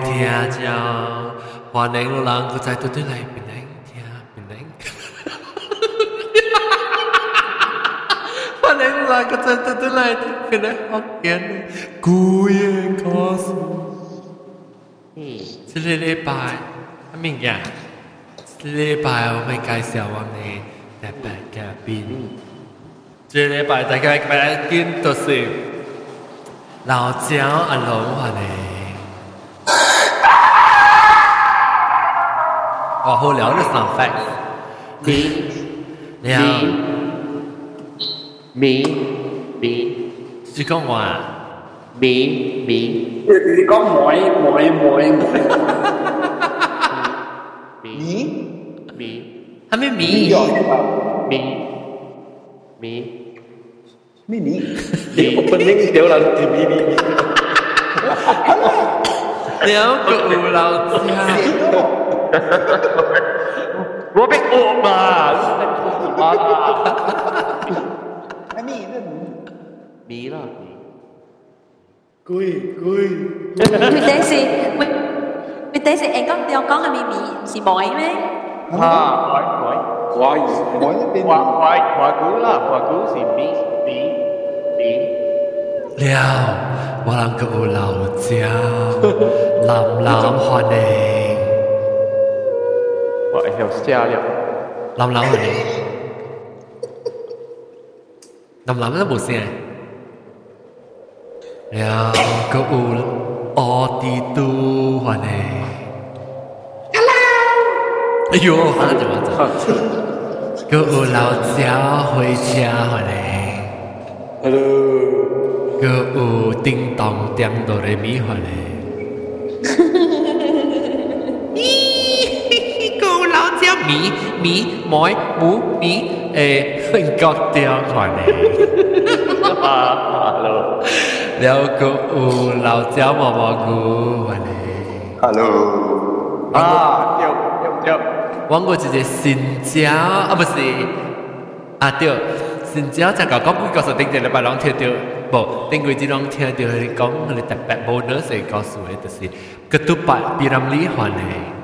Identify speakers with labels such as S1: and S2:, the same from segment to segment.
S1: 听着，欢迎人搁在堆堆来面来听，面来。欢迎人搁在堆堆来面来好的古夜故事。嗯，这个礼拜，阿明呀，这个礼拜我会介绍我们的特别嘉宾。这礼拜大家快来，就是老蒋阿龙话嘞。哦，好聊啲 sound effect。
S2: 咪
S1: 了，
S2: 咪咪
S1: 只讲话
S2: 咪咪
S3: 你讲妹妹妹妹，
S2: 咪咪
S1: 系咪
S3: 你
S1: 咪？
S3: 有
S2: 咪咪
S3: 咪你，
S2: 咪
S3: opening 屌啦，咪咪咪，
S1: 了个有老焦。
S2: 我 被恶嘛，你做什么啦？
S3: 阿咪那
S2: 咪啦，
S3: 贵贵，
S4: 咪等时，咪咪等时，诶讲你讲系咪咪唔是妹咩？
S2: 啊，改改。
S3: 华语妹那边
S2: 华华华古啦，华古是咪咪咪，
S1: 了，我谂个有老焦，蓝蓝欢迎，
S2: 我要下了，
S1: 冷冷的嘞，冷冷的无声。两个有奥迪多花嘞，哎呦，喊就么？喊，阁有老车火车花
S3: 嘞，
S1: 阁有叮当叮当的咪花你。mí mí mói mú mí ê có tiếng hoàn
S2: này Hello,
S1: nếu cô u lão cháu mò mò cô
S3: hoàn
S2: này alo à nhiều
S1: nhiều nhiều Wang Guo chỉ xin chào à không phải à tiêu xin chào chắc có có quý cô sở tinh thần là bà lòng theo tiêu bộ tên người chỉ lòng theo tiêu hay có người tập bạn bonus để có số ấy tức là cái tu bạn piramli hoàn này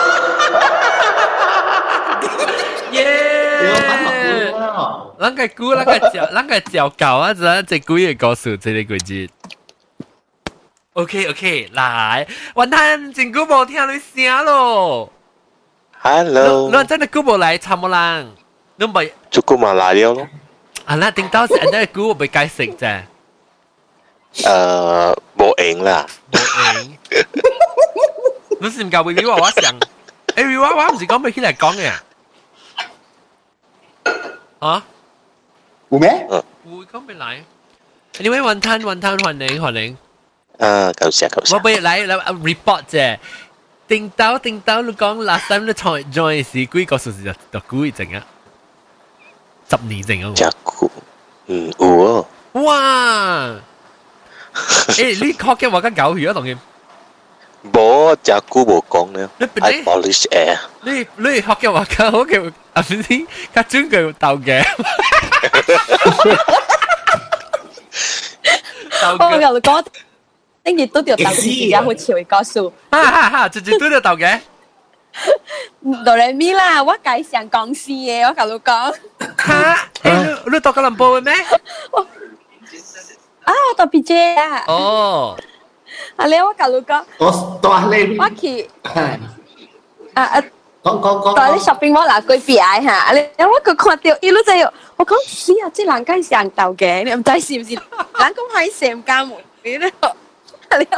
S1: 咱个估，咱个照，咱个照教啊！咱这几个告诉这个季节。OK OK，来，云吞真久无听你声咯。你
S5: Hello，
S1: 你真系久无来参冇人，你唔系
S5: 祝姑嘛来了咯。
S1: 啊？那顶到是安尼久，我未解释啫。
S5: 诶，冇赢啦，
S1: 你是唔教维维娃娃上？诶，维娃娃唔是讲未起来讲嘅啊？
S3: 有咩？
S1: 会讲未来？Anyway，云吞云吞欢迎欢迎。
S5: 啊，够声够
S1: 我
S5: 声。
S1: 俾嚟嚟 report 啫。定到定到，你讲 last time 你 join join 时几个数字就就几阵啊？十年阵啊！
S5: 只姑，嗯，有哦，
S1: 哇！诶，你学嘅话紧狗鱼啊，同佢。
S5: 冇只姑冇讲咧
S1: 你边，
S5: I
S1: 啲
S5: polish air，
S1: 你你学嘅话紧好嘅， 啊唔知，佢专佢斗嘅。斗
S4: 我
S1: 嘅，
S4: 同你讲，等住都条豆而家好潮嘅歌数，
S1: 哈哈哈，直接都要斗嘅。
S4: 哆来咪啦，我介绍讲事嘅，我同你讲，
S1: 吓！诶，你你读紧林波嘅咩？
S4: 啊，我特别啫啊，
S1: 哦，
S4: 啊你我同你讲，
S3: 我多你，
S4: 我去
S3: 系
S4: 啊啊。
S3: 讲讲讲
S4: 在你 shopping mall 嗱，佢 B I 吓，你我佢看到一路就有，我讲死啊，即系人家上斗嘅，你唔知是唔是？人讲系成家门你咧，你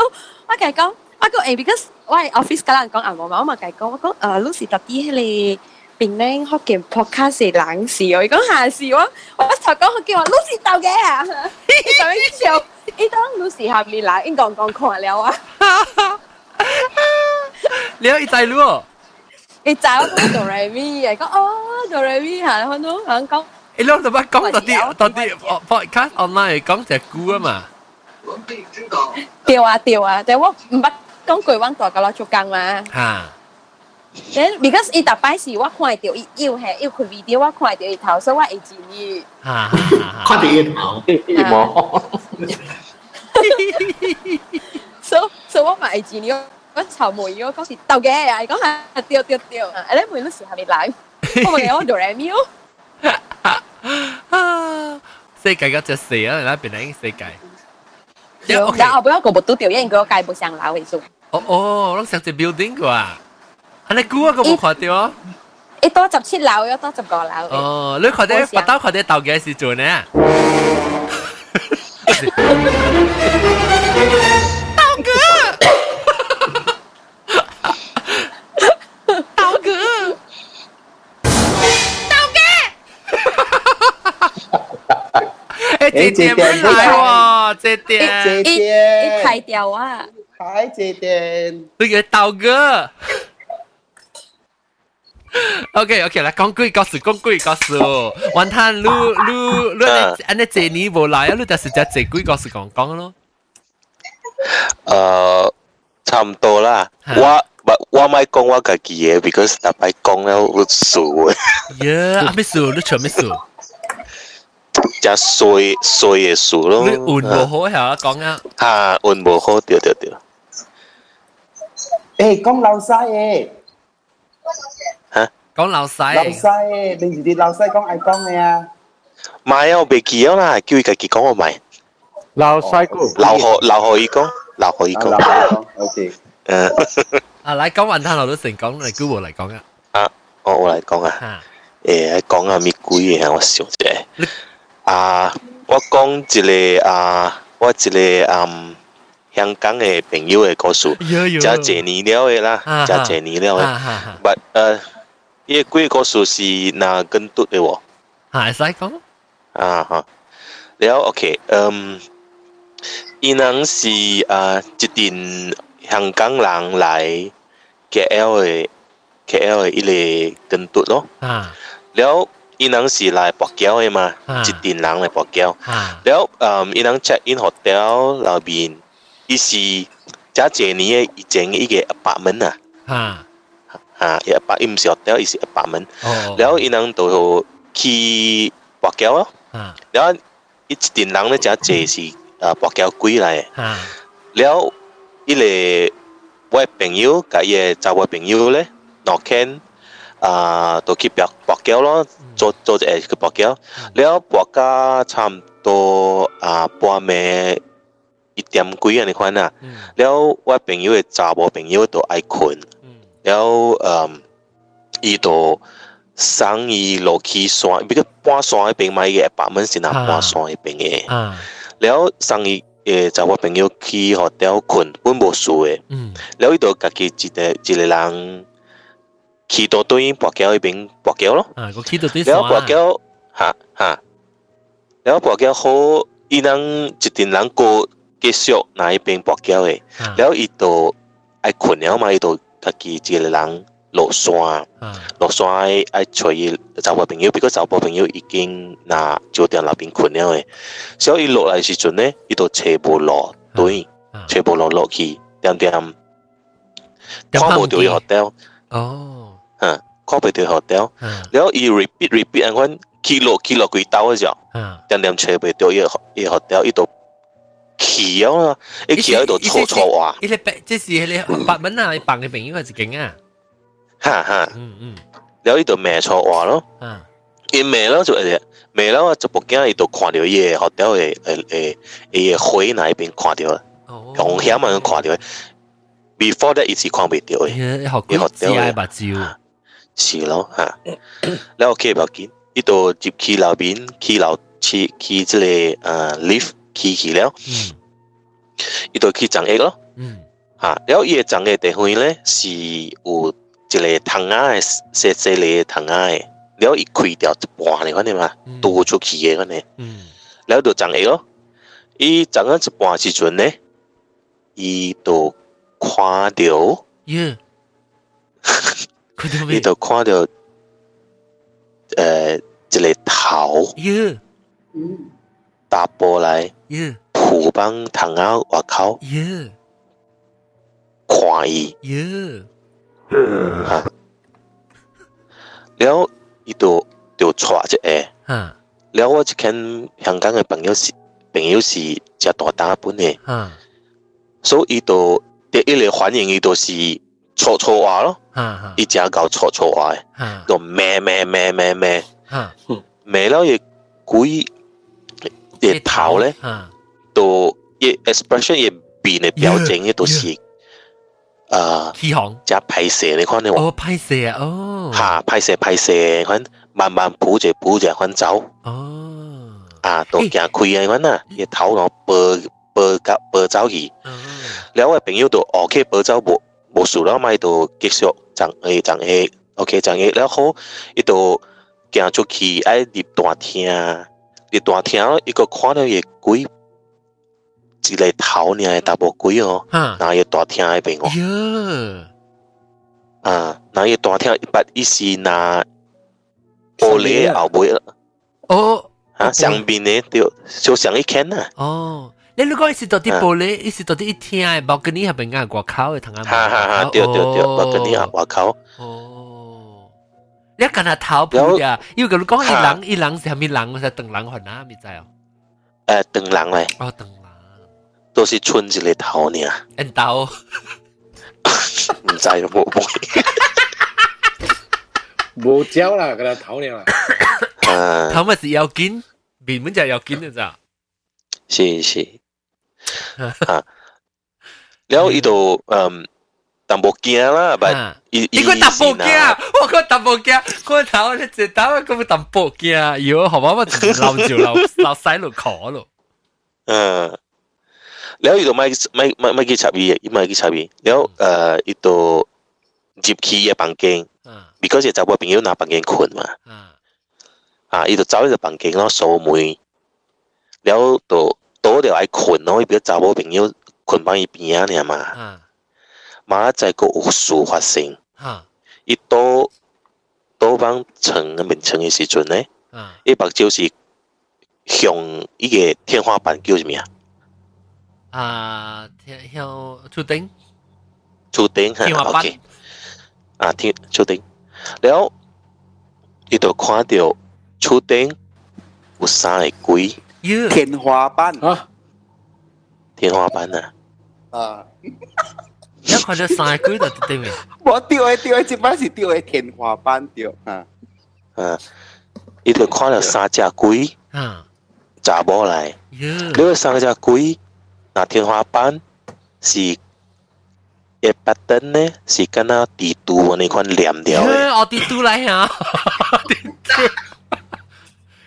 S4: 我佢讲，我讲诶，because 我系 office 嗰人讲啊，我嘛我嘛佢讲，我讲诶，老是特啲你边咧学件 podcast 冷事，我讲下事我，我就讲佢叫我老是斗嘅啊，你就一笑，你当老是下面啦，应讲讲看了啊，
S1: 你有一仔咯？
S4: 佢找到哆来咪，讲哦哆来咪吓，看到响讲。
S1: 诶，攞到乜讲到啲到啲 podcast online 讲只股啊嘛。
S4: 对啊对啊，但我唔捌讲句阮大个佬做工嘛。
S1: 吓。
S4: Then because 伊逐摆时我看到伊又系又开 video，我看到伊头，所以我会建议。
S1: 吓吓吓。
S3: 看第一头，
S2: 一模。
S4: so so 我咪会建议 我草莓我讲是豆嘅，系讲系对对对，诶你每阵时系咪嚟？我咪我做 review。
S1: 世界嗰只蛇啊，你睇边系世界。
S4: 有，然后不要个不都掉，因为个界不上楼为主。
S1: 哦哦，我想只 building 个啊，系你估啊个冇看到啊？
S4: 一多十七楼，一多十个楼。
S1: 哦，你看啲八刀看啲豆嘅时做呢？ 姐姐冇嚟喎，姐姐，
S3: 姐
S4: 一
S3: 姐，
S4: 一开掉啊！
S3: 嗨，姐姐，
S1: 你嘅豆哥。OK OK 啦，讲句故事，讲句故事。云吞，你你你安尼这年无来啊，你就实际这句故事讲讲咯。
S5: 诶，差唔多啦。
S1: 吓
S5: 我我我咪讲我家己嘅，because 特摆讲了我数嘅，
S1: 耶，啊咩数？你唱咩数？
S5: 只衰衰嘅数咯。
S1: 你运无好系讲啊？
S5: 啊，运无好，对对对。
S3: 诶，讲老细诶，
S1: 讲老
S3: 老
S1: 细。
S3: 细诶，平时啲老细讲爱讲嘅啊，
S5: 唔系啊，我未记咗啦，叫佢家己讲我咪，
S2: 老细哥，
S5: 留学留学伊讲，留学伊
S3: 啊老
S5: 讲。
S3: 细讲，OK，
S5: 诶，
S1: 啊，嚟讲云吞我都成讲嚟 Google 嚟讲啊。
S5: 啊，我我嚟讲啊。
S1: 吓，
S5: 诶讲下咩鬼嘢啊？我想者
S1: 你，
S5: 啊，我讲一个啊，我一个嗯，香港的朋友的故事，加几年了的啦，加几年了
S1: 的。不、
S5: 啊，呃、啊，伊、个故事是哪根读的我？
S1: 啊，使讲。
S5: 啊哈，了 OK，嗯，伊人是啊，一定香港人来 KL 的 KL 的一类根读咯。啊，了。伊人是来博缴的嘛，一群人来博缴。然后，嗯，伊人 check in 里面，伊是加几年的以一个 apartment 啊。
S1: 啊
S5: 啊，一 apartment 是店伊是 apartment。然后伊人就去博缴咯。
S1: 啊、
S5: 然后伊一群人咧，加几是呃博缴
S1: 归
S5: 来。啊、然后个我的朋友，甲伊个查某朋友咧，诺肯、啊，都去博博桥咯，做做一下去博桥。了博桥差毋多啊，半暝一点几安尼款啊。了我朋友的查某朋友都爱困，了伊都双伊落去山，比如半山迄边嘛，伊会八蚊是
S1: 若
S5: 半山
S1: 迄
S5: 边诶。了双伊诶查某朋友去互吊困，本无事诶。了伊都家己一个一个人。去到对跋筊一边跋筊咯。然后跋筊，哈哈，然后跋筊好，伊能一定人过继续那一边跋
S1: 筊
S5: 的。然后伊都爱困了嘛，伊都家己一个人落山，落山爱找伊找甫朋友，不过找甫朋友已经那酒店那边困了诶。所以落来时阵呢，伊都找无路，
S1: 对，
S5: 找无路落去，点点，看无到伊学校。
S1: 哦。
S5: 啊，可被佢 hotel，然后伊 repeat repeat，我讲记录记录
S1: 几
S5: 刀只，点点切被掉一一 hotel，伊度切咗咯，一切喺度错
S1: 错话，一，即是你八蚊啊，你个嘅平应该就劲啊，
S5: 哈哈，
S1: 嗯嗯，
S5: 然后伊度骂错话咯，
S1: 嗯，
S5: 因卖了就系咩，卖咗就不惊，伊度看着嘢 hotel 嘅诶诶诶，回那一边看着
S1: 了，
S5: 风险啊，看着，before that 一时看唔到嘅，
S1: 好贵，几廿蕉。
S5: 是咯啊。然后 K 不要紧，伊都入去楼面，去楼去去即个啊，lift 去去了，
S1: 嗯
S5: 伊都去长 A 咯。
S1: 嗯，
S5: 啊，然后伊长 A 地方咧是有一个窗啊，细细里窗啊，然后伊开掉一半咧，看见嘛，倒出去诶看见。
S1: 嗯，
S5: 然后就长 A 咯，伊长啊一半时阵咧，伊都看
S1: 着。嗯。
S5: 伊就看到呃一
S1: 个
S5: 头，达波
S1: 来，
S5: 普邦同啊外口，看伊。了伊就就揣一
S1: 下，
S5: 了我一看香港嘅朋友是朋友是食大单本
S1: 的，
S5: 所以伊就第一个反应伊就是。错错话咯，一只狗错错
S1: 话
S5: 诶，咩咩咩咩咩，咩了也佢也头咧，都也 expression 也变诶表情，也都是啊，
S1: 起红
S5: 加拍摄，你看你
S1: 哦拍摄哦，
S5: 吓拍摄拍摄，慢慢补着补着，看走。
S1: 哦，
S5: 啊都惊开啊，看呐，也头脑白白白白走去，两位朋友都 OK 白走无。無事啦，咪就繼續撞下撞下，OK 撞下，了好，伊就行出去愛入大廳，入大廳咯，伊個看到伊鬼，一個頭爾大無鬼哦，
S1: 哈
S5: 然後伊大廳迄邊哦，
S1: 呀
S5: 啊，然後伊大廳一百一十拿玻璃後尾
S1: 哦
S5: 啊上面呢就，就上一圈啊。
S1: 哦。你如果伊是到啲玻璃，伊是到啲一听嘅，包跟你系边间外口嘅同啱。
S5: 哈哈哈，对对对，我跟你啊，外口。
S1: 哦，你干下头铺呀？因为佢讲伊人，伊人是系咪人？系等人混啊？咪知哦。
S5: 诶，等人嚟，
S1: 哦，等人。
S5: 都是春一个头呢，
S1: 人刀。
S5: 唔知冇冇。
S6: 无招啦，佢头了啦。
S5: 啊，
S1: 头咪是要紧，面本就系要紧嘅咋。
S5: 是是。 啊，แล้ว伊就嗯，但冇惊啦，但
S1: 啊
S5: 伊
S1: 你个特步惊，我个特步惊，个头你直头个特步惊，哟，好嘛，我流住流流洗路可咯。
S5: 嗯，แล้ว伊就咪咪咪咪去插伊，伊咪去插伊，แล้ว诶，伊就入去嘅房间
S1: 啊，
S5: because 就我朋友拿房间困嘛。
S1: 啊
S5: 啊，伊就走去房间咯，锁门，了就 倒掉来困，哦后伊个查某朋友困帮伊边啊，尔嘛。妈再个有事发生，伊倒倒帮床个面床的时阵
S1: 呢，
S5: 伊目睭是向伊个天花板叫什么啊？
S1: 啊，天向出
S5: 顶，
S1: 出顶哈
S5: ，OK。啊，天出顶，然后伊就看到厝顶有三个鬼。
S1: 哟，
S3: 天花板
S6: 啊，
S5: 天花板啊，
S3: 啊！
S1: 一看到三个就对面。
S3: 我掉嘅掉嘅，即摆是掉嘅天花板掉啊！
S5: 啊，伊就看到三只鬼
S1: 啊
S5: 查某来。
S1: 哟
S5: 你三只鬼，那天花板是一巴灯呢，是敢若地图那款黏掉的，
S1: 哟，我啲都嚟啊！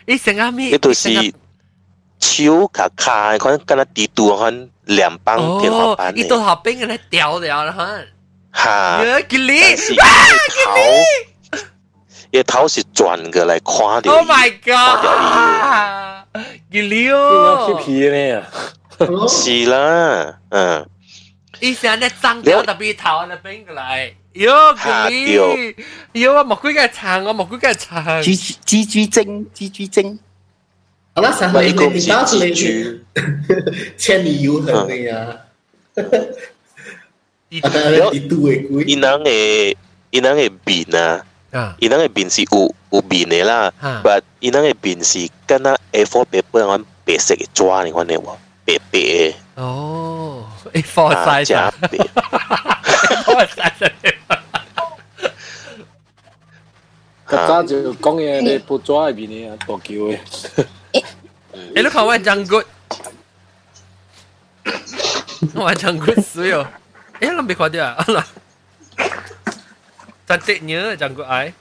S1: 你成阿咪？
S5: 伊就是 手甲骹那款敢若地图那款黏帮天花
S1: 哦，
S5: 板
S1: 伊都
S5: 的，
S1: 下边嘅咧掉掉啦，哈！
S5: 哈，
S1: 哟，吉利
S5: 但是伊的头，伊的头是转过来看到！
S1: Oh
S5: 伊
S1: my god！吉利
S6: 应该
S1: 哦
S6: 去，皮呢啊！
S5: 是啦，嗯，
S1: 伊成日脏掉特别头那边过来。哟，吉利！哟，我冇几个长，我冇几个长。
S3: 蜘蜘蛛精，蜘蛛精，
S7: 好了，三回
S5: 咪一个
S7: 你到
S5: 是
S7: 之
S5: 蜘
S7: 类
S5: 蛛，
S7: 千里游行的呀，啊，当然地都会贵。
S5: 伊人的伊人的面啊。
S1: 啊
S5: 伊人嘅面是有有面嘅啦
S1: 啊，
S5: but 伊人嘅面是敢若 A4 paper 嗰款白色嘅纸，你看你话白白嘅，
S1: 哦，A4
S5: 啊，
S1: size
S5: 真
S1: 啊
S5: 白，
S1: ，A4 size
S6: 较早就讲嘅你布抓入边嘅啊，大桥嘅。
S1: 诶，你看我张骨，我张骨水哦。诶，你未看到啊？嗱，cantiknya janggut I.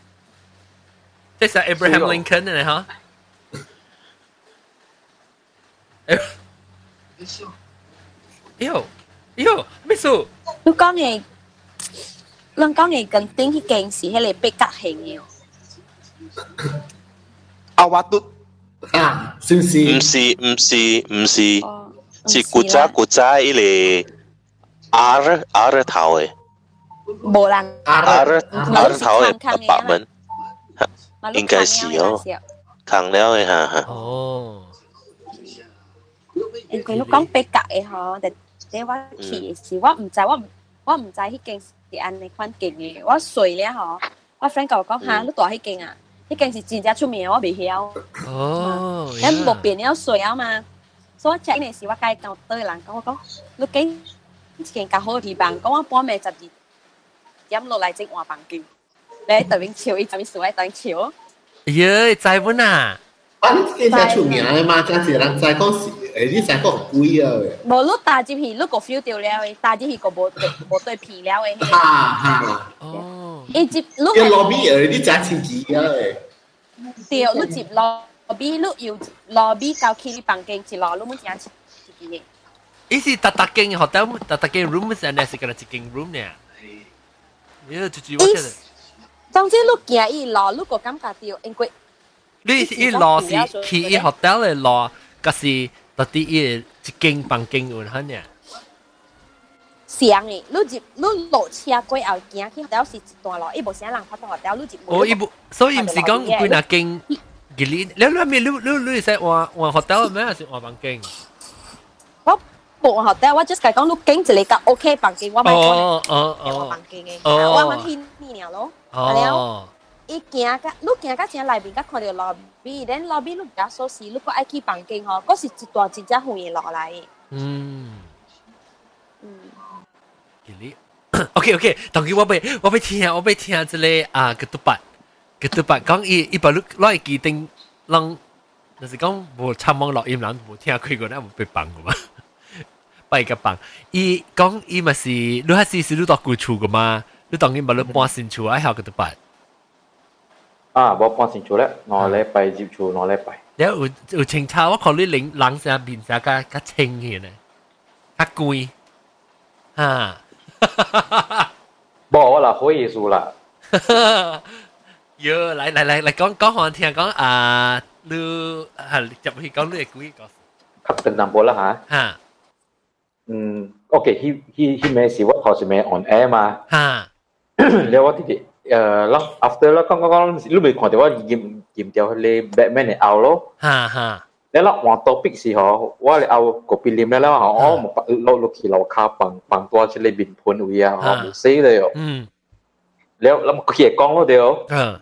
S1: That's like Abraham
S3: Suyo.
S1: Lincoln này hả? Yêu, yêu, biết sao?
S4: 你讲嘅，你讲嘅近顶迄件事，迄个被革型嘅。
S3: 阿瓦嘟，
S7: 啊，是不是？
S5: 唔是唔是唔是，
S4: 哦，
S5: 是古早古早迄个 R R 头嘅，
S4: 无人，
S7: 阿
S5: 阿
S7: 热
S5: 热阿热头的八门，
S4: 嘛
S5: 应该是哦扛了的哈哈。
S1: 哦，
S4: 因为你讲比较嘅嗬，但即我去时，我唔知我唔我唔知迄间是安尼款劲嘅，我睡了嗬，我 friend 甲我讲吓，你大迄间啊， 迄间是真正出名，我未晓。
S1: 哦，
S4: 咱无变了水啊嘛，所以 check 呢时我介到对人讲我讲，你几一间较好嘅地方，讲我半暝十二点落嚟整换房间，你喺对面笑，伊就面笑喺对面笑。
S1: 耶，知本啊，
S7: 啊，你真正出名的嘛，真系人知讲是， 诶，你知讲贵啊嘅，
S4: 无你打入去，你个 feel 掉了嘅，打入去个无对无对片了嘅。
S7: 哈哈，
S1: 哦，
S4: 伊接你
S7: 你罗比诶，你真千几啊嘅，
S4: 掉，你接落比你要落比到去你房间一落，你冇正自己嘅。
S1: 伊是特特间 hotel，特特间 room 是安尼是个一间 room 呢？耶，就就我觉得，
S4: 总之你行伊落，你个感觉掉，因为
S1: 你一落是去伊 hotel 嘅落，嗰是 特啲伊一间房间有很呢？
S4: 像诶，你接你落车过后行去 hotel 是一段路，伊无啥人发到 hotel，你接
S1: 哦，伊不，所以唔是讲几那间。吉利，你你咪你你你使换换 hotel 咩？还是换房间？
S4: 我冇 hotel，我 just 讲你经一个个 OK 房间，我咪
S1: 哦哦
S4: 换
S1: 哦
S4: 房间嘅，
S1: 哦
S4: 我咪去呢样咯。
S1: 哦，
S4: 伊行甲，你行甲正内边，甲看到 lobby，等 lobby 你比较锁匙，你个爱去房间吼，嗰是一段真正远落来嘅。
S1: 嗯，
S4: 嗯，
S1: 吉利。OK OK，当佢我被我被听我被听这个啊个独白个独白讲伊伊把你攞嚟记定，让就是讲无参网录音人无听开过，那无被绑个嘛。拜个绑，伊讲伊咪是你系时时你到旧厝个嘛？你当然把你搬新厝爱晓个独白。
S8: 啊，无判清楚咧，我礼拜接触我礼拜。
S1: 你有有清查，我看你冷冷下面下加加清嘅咧，较贵啊。
S8: 无我啦，好意思啦。
S1: 哟，来来来来，讲讲好听，讲啊，你啊，入去讲你嘅贵个。
S8: 较简单无啦吓。
S1: 吓。
S8: 嗯，OK，迄迄迄咩事我考试咩 on air 嘛。吓。了我啲啲。呃，那 after 啦，剛剛講你咪看到我鹽鹽掉你 Batman 嘅 out 咯，嚇嚇。你啦換 topic 時候，我嚟 out 個 film 咧啦，我冇落落去樓卡放放
S1: 多出
S8: 嚟面盤位啊，我冇死咧哦。嗯。你你佢講咯，對哦。嗯。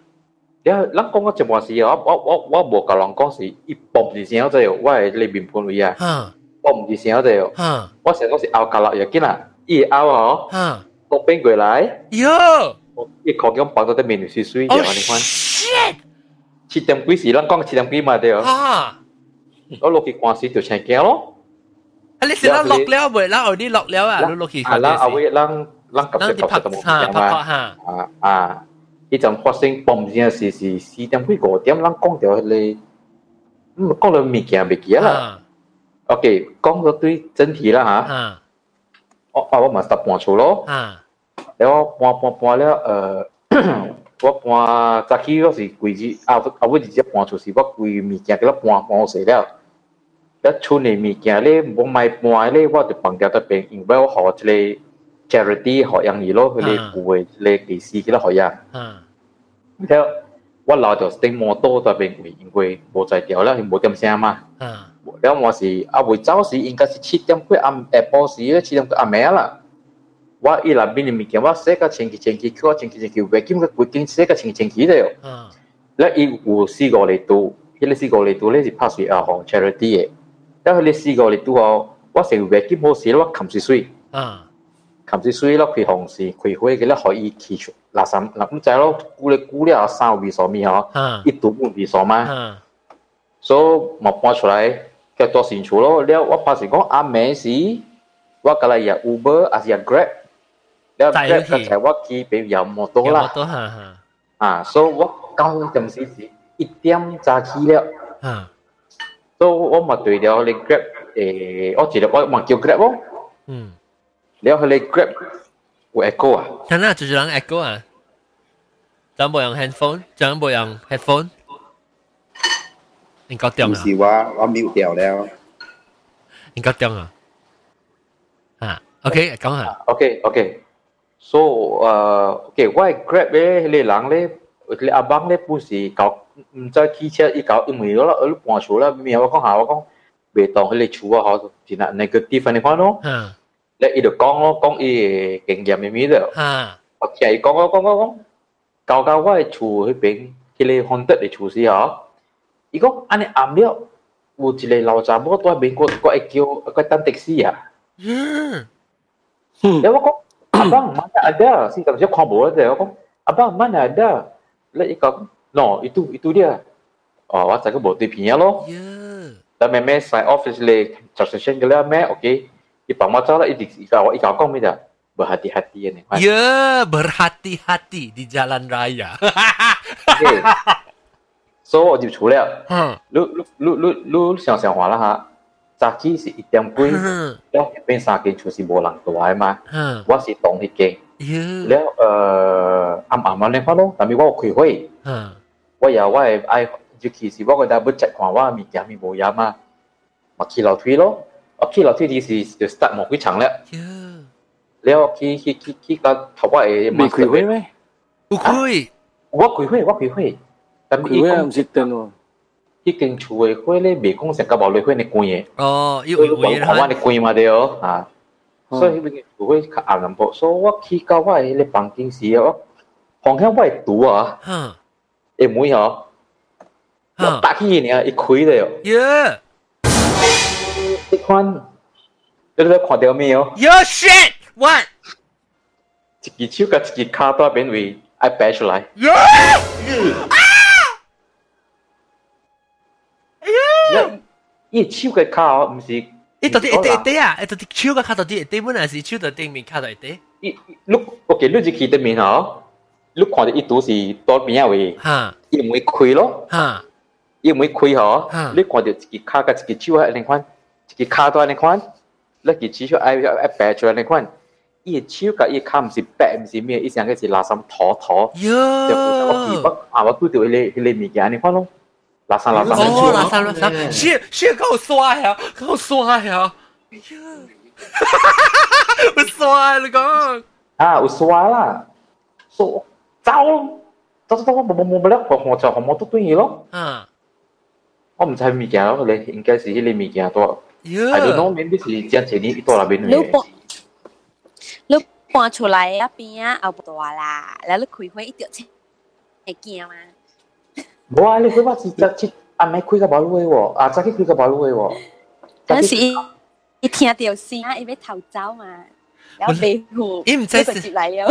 S8: 你你講個節目時，我我我我冇甲人講是一 bomb 啲聲，對哦，我係嚟面盤位啊。嗯。bomb 啲聲，對哦。嗯。我成個是 out 甲落入去啦，一 out 哦。嗯。個邊過來。喲。一口咁绑到啲面
S1: 流
S8: 水水嘅，我哋看。七点几时？咱讲七点几嘛对啊。我落去关事
S1: 就
S8: 请假咯。啊，你是咱落了未？咱后啲落了啊，你落去。啊，咱后尾咱咱及时及時就冇嘢嘛。啊啊！呢陣發生嘣聲事是四點幾五點，咱講掉你，嗯，講到物件物件啦。OK，講到對真
S1: 題
S8: 啦嚇。我我咪十半數咯。啊 แล้ว
S1: พ
S8: อพอพอแล้วเออว่าพอตะกี้ก็สิกุยจีเอาเอาวุธ
S1: จี
S8: พอชุสิว่ากุยมีแก่แล้
S1: วพ
S8: อพอเสร็จแล้วแล้วชุนี่มีแก่เล่บ่ไม่พอเล่ว่า
S1: จะ
S8: ปังแก่ตะเป็นอิง
S1: เว
S8: ลหอจะเลย
S1: charity หอยังอีโลคือเลยป่วย
S8: เลยดีซีกี่แล้ว
S1: หอยั
S8: งแล้
S1: วว่า
S8: เราจะติงมอโต้ตะเป็นกุยอิงกุยบ่ใจเดียวแล้วถึงบ่เต็มเสียมาแล้วว่า
S1: สิ
S8: เอาไว้เจ้าสิอิงก็สิชิดจํากุยอําแอปเปิลสิชิดจํากุยอําแม่ล่ะ ว่าอี일라비니 미케와 세카 챙기 챙기 큐와 챙기 챙기 외김과 외김 세카 챙기 챙기
S1: 돼 요.
S8: และอีกอูซีกอเลตูที่เลซีกอเลตูเลสิพาสุยอาของเชริตี้เอแล้วเลิสี่กอเลตูเอาว่าเสกเวกิมโมสีว่าคำสิสุยคำสิสุยแล้วคุ
S1: ย
S8: หงสีคุยคุยกันแล้วขออีขีชลาสามหลังใจแล้วกูเลยกูเรียกสาววีสอมี
S1: เห
S8: รออีตูบุวีสอมา so มาป้อน出来ก็ตัวสินชูแล้วแล้ว
S1: ว่า
S8: ภาษีขอ
S1: ง
S8: อาเมสีว่าก็เลยอย่าอูเบอร์อาเซียแกร็บ 了 Grab 嘅齐我记俾有摩多啦，
S1: 多哈哈，
S8: 啊，所以我九点时时一点早起了，
S1: 哈，
S8: 所以我咪对了你 Grab 诶，我记得我咪叫 Grab 咯，
S1: 嗯，
S8: 了佢你 Grab 有 echo 啊，
S1: 睇下就是人 echo 啊，怎冇用 handphone，怎冇用 headphone，应该中啊，
S3: 唔是我我 mute 掉了，
S1: 应该中啊，啊，OK，讲下，
S8: OK OK， so uh, okay why grab le le lang le le abang le pu si ka cha ki cha i ka mi lo la lu pon shu la mi wa kong ha wa kong be tong le chu wa ha ti na negative ani khono ha.
S1: Le
S8: i de kong lo kong i keng ya mi mi de ha
S1: ok
S8: ai kong kong kong kong ka ka wa chu he beng ki le hon de chu si ha i kong ani am le u ti le lao cha bo to beng ko ko ai kyo ko tan taxi ya แล้วก็ 士啊。
S1: 嗯
S8: Dia kok abang mana ada sih kalau saya kabur aja kok abang mana ada lah ikut no itu itu dia oh wah saya buat tipinya lo
S1: 呀
S8: dan memang sign off le transaction ke lah me okay ipang macam lah idik ikau ikau kau mida berhati-hati ya nih
S1: ya berhati-hati di jalan raya
S8: okay so 我就出了
S1: 嗯
S8: 你你你你想想话啦哈 daqui se e tem um
S1: coisa,
S8: então pensar que chu si bolang tu ai ma, wa si tong hi ke. Leo uh am am le pa lo, ta mi wa khui hui. Wa ya wa ai ju ki si wa ko da bu chat kwa wa mi kya mi bo ya ma. Ma ki lao thui lo. Ok ki lao thui di si the start mo kui chang la. Leo ki ki ki
S6: ki ka thaw wa e ma khui
S8: hui mai. Bu khui. Wa khui hui, wa khui hui. Ta mi i kom sit ten lo. 已经厝诶花咧，未讲成甲无落花咧关诶。
S1: 哦，有有有。
S8: 台湾咧关嘛对哦，啊，所以迄边厝花较暗淡薄，所以我去到我迄个房间时，
S1: 我
S8: 房间我会拄啊，会门吼，
S1: 我
S8: 打起尔，伊开咧哦。
S1: 耶！
S8: 你看，你咧看到咩哦
S1: ？Your shit what？
S8: 一支手甲一支骹在边位爱摆出来。
S1: 耶！啊！
S8: 伊手嘅骹哦，毋是
S1: 诶到底会得会得啊诶到底手个卡到底会得本来是手到顶面卡到会得
S8: 伊你 OK，你就企对面哦，你看到伊拄是多边啊位，
S1: 哈
S8: 伊唔会开咯，
S1: 哈
S8: 伊唔会开吼
S1: 嗯，
S8: 你看到一只骹甲一只手啊，你看，一只骹都你看，你只手爱爱摆出来你看，伊嘅手甲伊嘅骹毋是摆，毋是咩，伊成个是垃圾坨坨。就我记
S1: 呀
S8: 得啊，我拄到迄个迄个物件，你看咯， 垃圾垃圾。
S1: 哦拉三拉三是是够刷呀够刷呀我刷你讲
S8: 啊，有刷啦，说走咯，走走走，冇冇冇冇咧，我我就我冇都对嘢咯，
S1: 啊
S8: 我唔知系物件咯，你应该是迄个物件多，I don't
S1: 呀
S8: know，maybe 是之前你多那边
S4: 你
S8: 嘅。
S4: 搬你搬出来一边啊，后大啦，然后你开会一条车会惊嘛？
S8: 无啊！你起码是早起阿妹开个八路的喔，阿早起开个八路的喔。
S4: 但是，一听到声，伊要逃走嘛，然
S1: 后飞过，
S4: 飞不起来哟。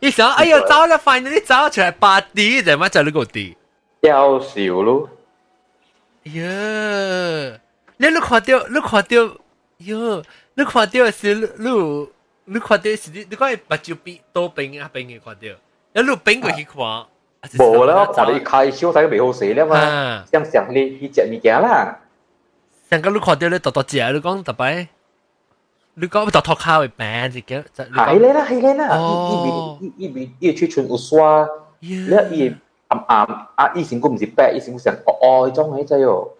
S1: 一想，哎呀，早了现，你早起来八点，怎么才那个点？
S8: 屌死我咯！
S1: 哟，那你垮掉，你垮掉哟，你垮掉是路，你垮掉是你，你快把旧币多冰啊，冰个垮掉，要路冰过去垮。
S8: 无啦，我看到伊开小菜都袂好食了嘛，想想你去食物件啦。
S1: 上个你看到你多多食，你讲特别，你讲多多卡会病一个。
S8: 系咧啦，系咧啦，伊伊伊伊伊去穿乌纱，了伊暗暗啊，以前佫毋是白，以前佫成哦哦迄种迄只哟。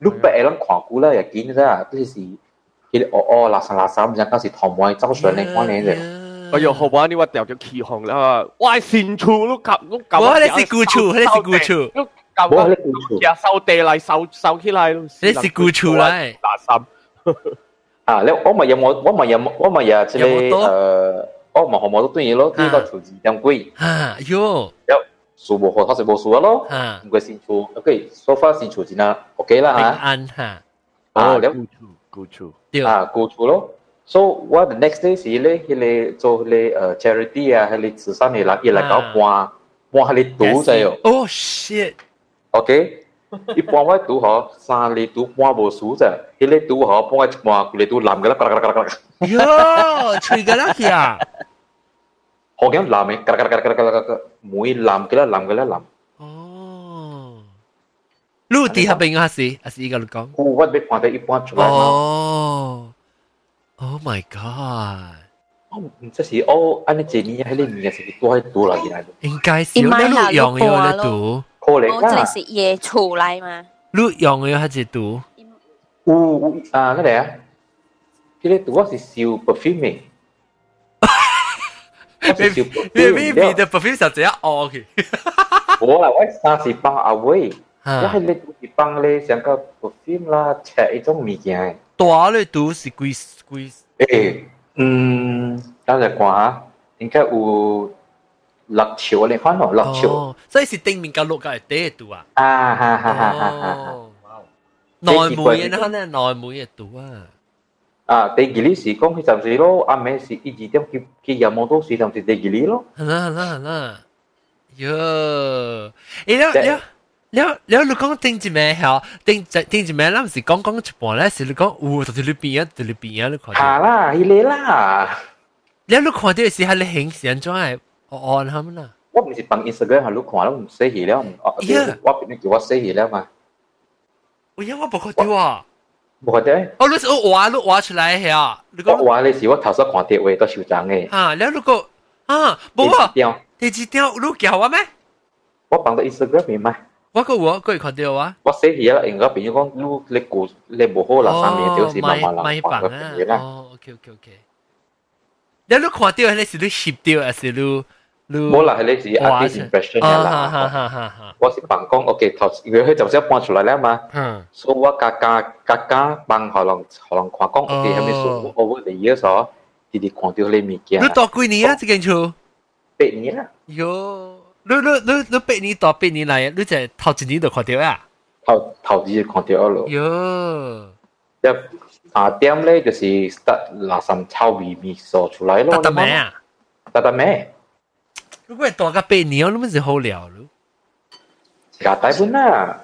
S8: 你白会啷看古啦，也见啦，就是迄个哦哦垃圾垃圾，毋知讲是头毛造出来咧，看咧咧。
S2: 我用好玩，你話掉咗氣紅啦！哇，善處都夾都夾，
S1: 我係你是故處，你是故處，
S2: 都夾
S8: 我
S2: 夾收地嚟收收起嚟，
S1: 你是故處嚟。
S2: 嗱心
S8: 啊！你我咪有我我咪有我咪有即係誒，我咪項目都對嘢咯，呢個條件咁貴
S1: 啊！喲，
S8: 有數無好，他是無數咯，唔該善處，OK，所發善處先啦，OK 啦嚇，平
S1: 安嚇，
S8: 啊，你
S2: 故處故處，
S8: 啊故處咯。So 我 the next day 是咧，迄个做迄个呃 charity 啊，迄个慈善嘅人，伊来搞搬搬迄个赌仔哦。
S1: oh shit
S8: OK，伊搬我赌嗬，三个赌搬无输啫，迄个赌嗬搬我一搬，佢哋赌蓝嘅啦，嘎啦嘎啦嘎啦嘎啦，
S1: 哟吹个啦呀
S8: 好惊蓝嘅，嘎啦嘎啦嘎啦嘎啦嘎啦嘎啦，每蓝嘅啦，蓝嘅啦蓝。
S1: 哦你有地下边个是还是依个你讲
S8: 我我俾看到一搬出来嘛，
S1: 哦 Oh my god
S8: 我唔知是我安尼一年迄个年是多喺赌来嘅，
S1: 应该是有你录用嘅咧赌
S8: 可能
S4: 我这
S8: 啦
S4: 里。是夜出来嘛，
S1: 录用嘅系只赌
S8: 有有啊，那个啊，迄个赌我是烧 perfume 嘅。
S1: ，maybe maybe 的 perfume 就只一恶嘅。
S8: 我啦，我三是帮阿威，
S1: 啊
S8: 一系你是帮你上个 perfume 啦，切一种物件。
S1: 大咧都是几几
S8: 诶，嗯，等阵讲下，应该有六条你看咯，六条。
S1: 哦，所以是顶面个六个系第度啊。
S8: 啊哈哈哈哈哈哈。
S1: 哦，内妹嘅可能内妹嘅度啊。
S8: 啊，第二哩是讲佢暂时咯，阿妹是一二点佢佢有冇到时暂时第二哩咯。
S1: 系啦系啦系啦。哟，诶了了。 了了，你讲顶一咩吓？顶顶一咩？咱唔是讲讲一半咧，是你讲有就你边啊，就你边啊，你看到。
S8: 下啦，佢嚟啦。
S1: 了你看到是系你形象怎系按他们啊？
S8: 我唔是bằng Instagram 系你看了唔写起了，哦，我边你叫我写起了嘛？
S1: 我因我冇看到啊。
S8: 冇看到。
S1: 哦，你是我画，你画出来系啊？你
S8: 讲画你是我头先看到位都收藏嘅。
S1: 啊，了你个啊，冇啊。
S8: 第二
S1: 第几条你叫我咩？
S8: 我bằng 到 Instagram 面嘛。
S1: 我个我个看到啊。
S8: 我写起啦，因为朋友讲你你估你冇好啦，上面就是慢慢啦，
S1: 咪bằng
S8: 啊。
S1: 哦，OK OK OK。你你看到系你是你摄到还是你你？
S8: 冇啦，系你是 artist impression 啦。我是bằng 讲 OK 头，因为佢就先搬出来啦嘛。
S1: 嗯。
S8: 所以我家家家家bằng 可能可能看讲 OK 系咪数我会嚟嘢所，弟弟看到你物件。
S1: 你多几年啊？这间厝？
S8: 八年啦。
S1: 哟。 你你你你八年到八年嚟，你就头一年就看到啊？
S8: 头头一看到咯。
S1: 哟，
S8: 一啊点咧就是 start 垃圾臭味味所出来咯。
S1: 得咩啊？
S8: 得咩？
S1: 如果系大个八年，你咪是好聊咯。
S8: 假大本啦。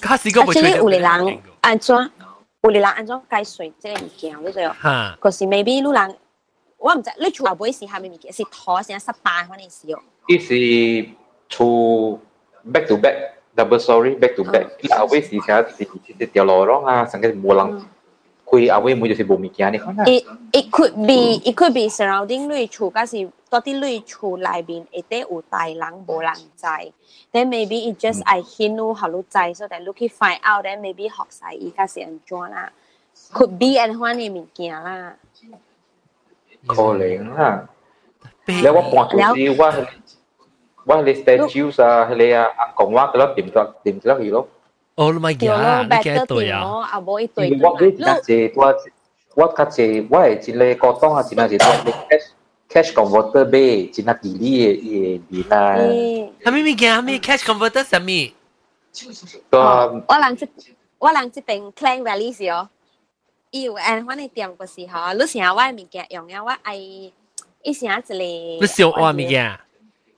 S1: 卡时个冇吹。
S4: 有啲人安怎？有啲人安怎解水即个物件，你知道？
S1: 吓。
S4: 可是 maybe 你人， 我唔知你厝后尾是系咩物件，是拖成十八嗰阵时哦。
S8: 呢是出 back to back double story back to back，阿威时成是是条路咯啊，成个冇人开阿威妹就是冇物件你看啦。
S4: It it could be it could be surrounding 你厝，假是多啲你厝内边一定有大人冇人知，then maybe it just I hint 你学你知，so that you can find out then maybe 学晒伊假是安怎啦，could be 安款嘅物件啦。
S8: 可能啦。แล้วว่าปวดที่ว่าว่าเลย statues อ่ะเลยอ่ะกงว่าก็แล้ว 可能啦，你我半途是
S1: 我我迄个 statues 啊，迄个啊，阿公我嗰粒
S4: 點咗點咗
S8: 佢咯。哦，你咪驚啊！你驚對啊？阿冇一對。我嗰啲較濟，我我較濟，我係一個廣東啊，真係是我 cash cash converter 俾真係幾哩嘅嘢
S1: 面啊。係咪咪驚咩？cash converter 什麼？
S8: 個
S4: 我人即我人即定 Clang Valley 是哦。伊有安款嘅店个时候，你成日我嘅物件用啊，我爱。伊成一个，
S1: 你小话物件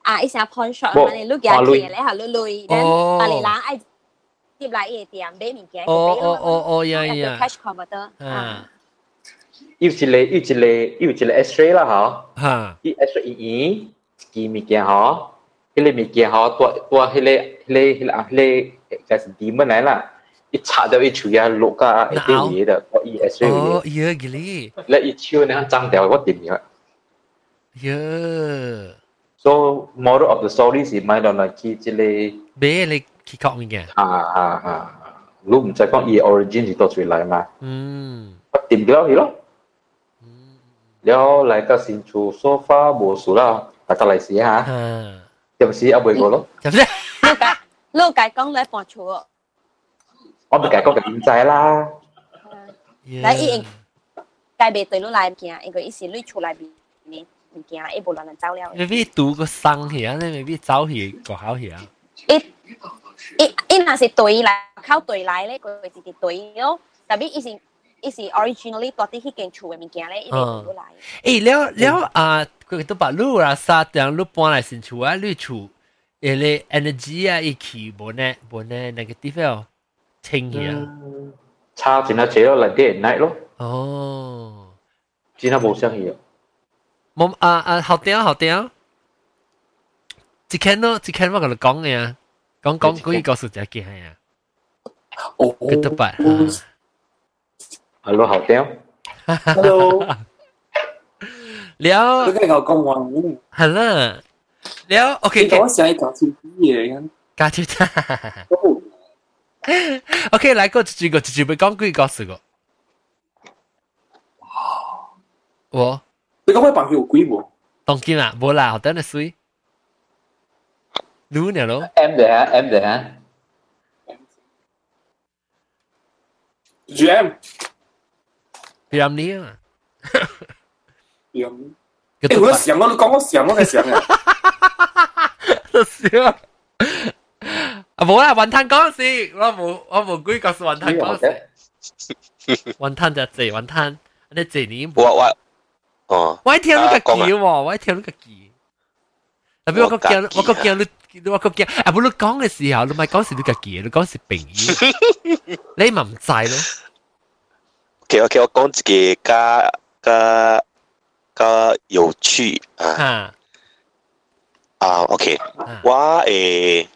S4: 啊！伊成 pawn shop 嘛，你攞几多钱咧？吓，你累，等啊你人爱接来伊店买物件，
S1: 哦哦哦哦呀呀，
S4: cash converter 啊。
S8: 要一个要一个要一个 X-ray 啦，嗬。
S1: 吓。
S8: 伊 X-ray 医医物件嗬，迄个物件嗬，ตัวตัว迄个迄个迄个啊迄个就系 demon 嚟啦。 一插到一处呀，落架一啲嘢的，我伊 X-ray 嘢。
S1: 哦，嘢嘅哩。
S8: 你一手呢张掉我点样？
S1: Yeah.
S8: So moral of the story 是买到嚟去即个，
S1: 俾你去学物件。
S8: 啊啊啊！你唔使讲伊 origin 是到处嚟嘛？
S1: 嗯。
S8: 我掂咗佢咯。แล้ว嚟个新厝 sofa 冇数啦，大家嚟试下。
S1: 嗯。
S8: 点试阿妹个咯？
S1: 点先？
S4: 你你解讲你搬厝哦？
S8: 我咪解讲个点仔啦。
S4: 嚟伊解未对你来物件，因为伊是你厝内边呢。物件，伊无人能走了。
S1: 未必读个生去啊，你未必走去个好去啊。
S4: 伊伊伊若是对来靠对来咧，佢直直对咯。特别伊是伊是 originally 到底迄间厝嘅物件咧，伊袂对来。
S1: 诶，了了啊，佢都把路啊沙当路搬来新厝啊，你厝诶咧 energy 啊，一起无呢无呢 negative 哦， 清去啊。
S8: 差钱啊，借咗嚟啲人 night 咯。
S1: 哦，
S8: 钱啊冇相去啊。
S1: 冇啊啊，好屌好屌！一看咯，一看我同你讲嘅啊，讲讲可以告诉自己系啊。
S6: 哦，
S1: 佢都白。
S8: Hello，好屌。
S6: Hello。
S1: 了。
S6: 你跟我讲话。
S1: 系啦。了，OK。
S6: 我想一讲条嘢。
S1: 加条。 OK，来个一句个一句要讲几个事个。我。
S6: 你讲我朋友有鬼无？
S1: 当剑啊，冇啦，学得你水。撸呢咯，
S8: em để hả em để hả
S6: GM
S1: 比较呢啊，
S6: GM，
S1: 个
S6: 诶我想我你讲我想我嘅想啊，
S1: 都笑 啊！啊冇啦，雲吞嗰陣時，我冇我冇估告訴雲吞嗰陣時，雲吞就謝雲吞，你謝你冇。
S5: 我我哦，
S1: 我一聽呢個
S5: 啊講啊
S1: 叫喎，我一聽呢個叫。特別我個叫，我個叫你，我個叫，啊！冇你講嘅時候，你咪講時你個叫，你講時朋友，你咪唔制咯。
S5: OK OK，我講自己加加加有趣啊啊 OK，
S1: 啊
S5: 我誒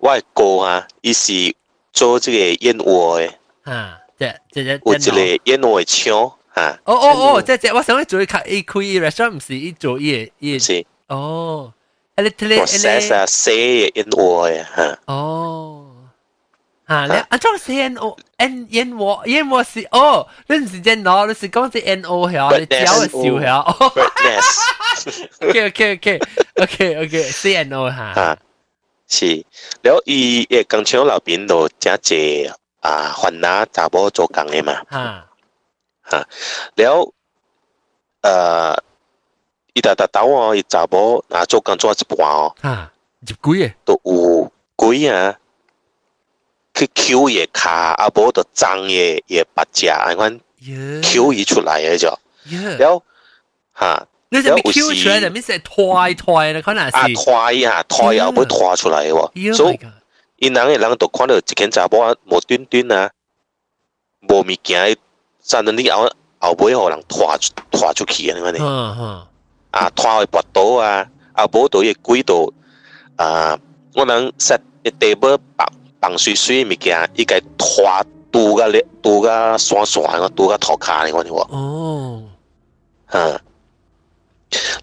S5: 外国啊，伊是做这个燕窝
S1: 诶，啊，这，这
S5: 这，我这里窝火枪啊。
S1: 哦哦哦，这这，我想咧做一卡 A 区 E restaurant，唔是做一一
S5: 是。
S1: 哦
S5: ，A little 咧，process，烟，哈。
S1: 哦，吓，你啊做 CNO，N 烟窝烟窝是哦，你是真攞，你是讲这 N O 遐，你骄傲笑
S5: 遐。
S1: OK OK OK OK OK CNO
S5: 哈。是，了伊诶工厂内面都真侪啊，换拿查某做工诶嘛。
S1: 啊，
S5: 哈、啊，了，呃，伊大大搭我伊查某啊做工做一半哦。
S1: 啊，入鬼诶，
S5: 都有鬼啊！去 Q 伊卡，啊无都脏诶，伊诶八只，安款 Q 伊出来诶就。了，哈、
S1: 你就咪 Q 出来，就咪系拖拖咧，可能
S5: 啊
S1: 是。
S5: 拖伊啊拖伊后尾拖出来嘅喎，
S1: Oh
S5: 所
S1: my
S5: 以
S1: god！
S5: 因人嘅人就看到一间查某啊无端端啊，无物件，真系你后后尾互人拖出拖出去啊！你讲你
S1: 哼哼，
S5: 啊拖去跋倒啊，后尾到伊轨道啊，我能 set 一 table 放放水水嘅物件，伊个拖拄个咧拄个散散个拄个头壳你讲你喎，
S1: 哦，
S5: 啊，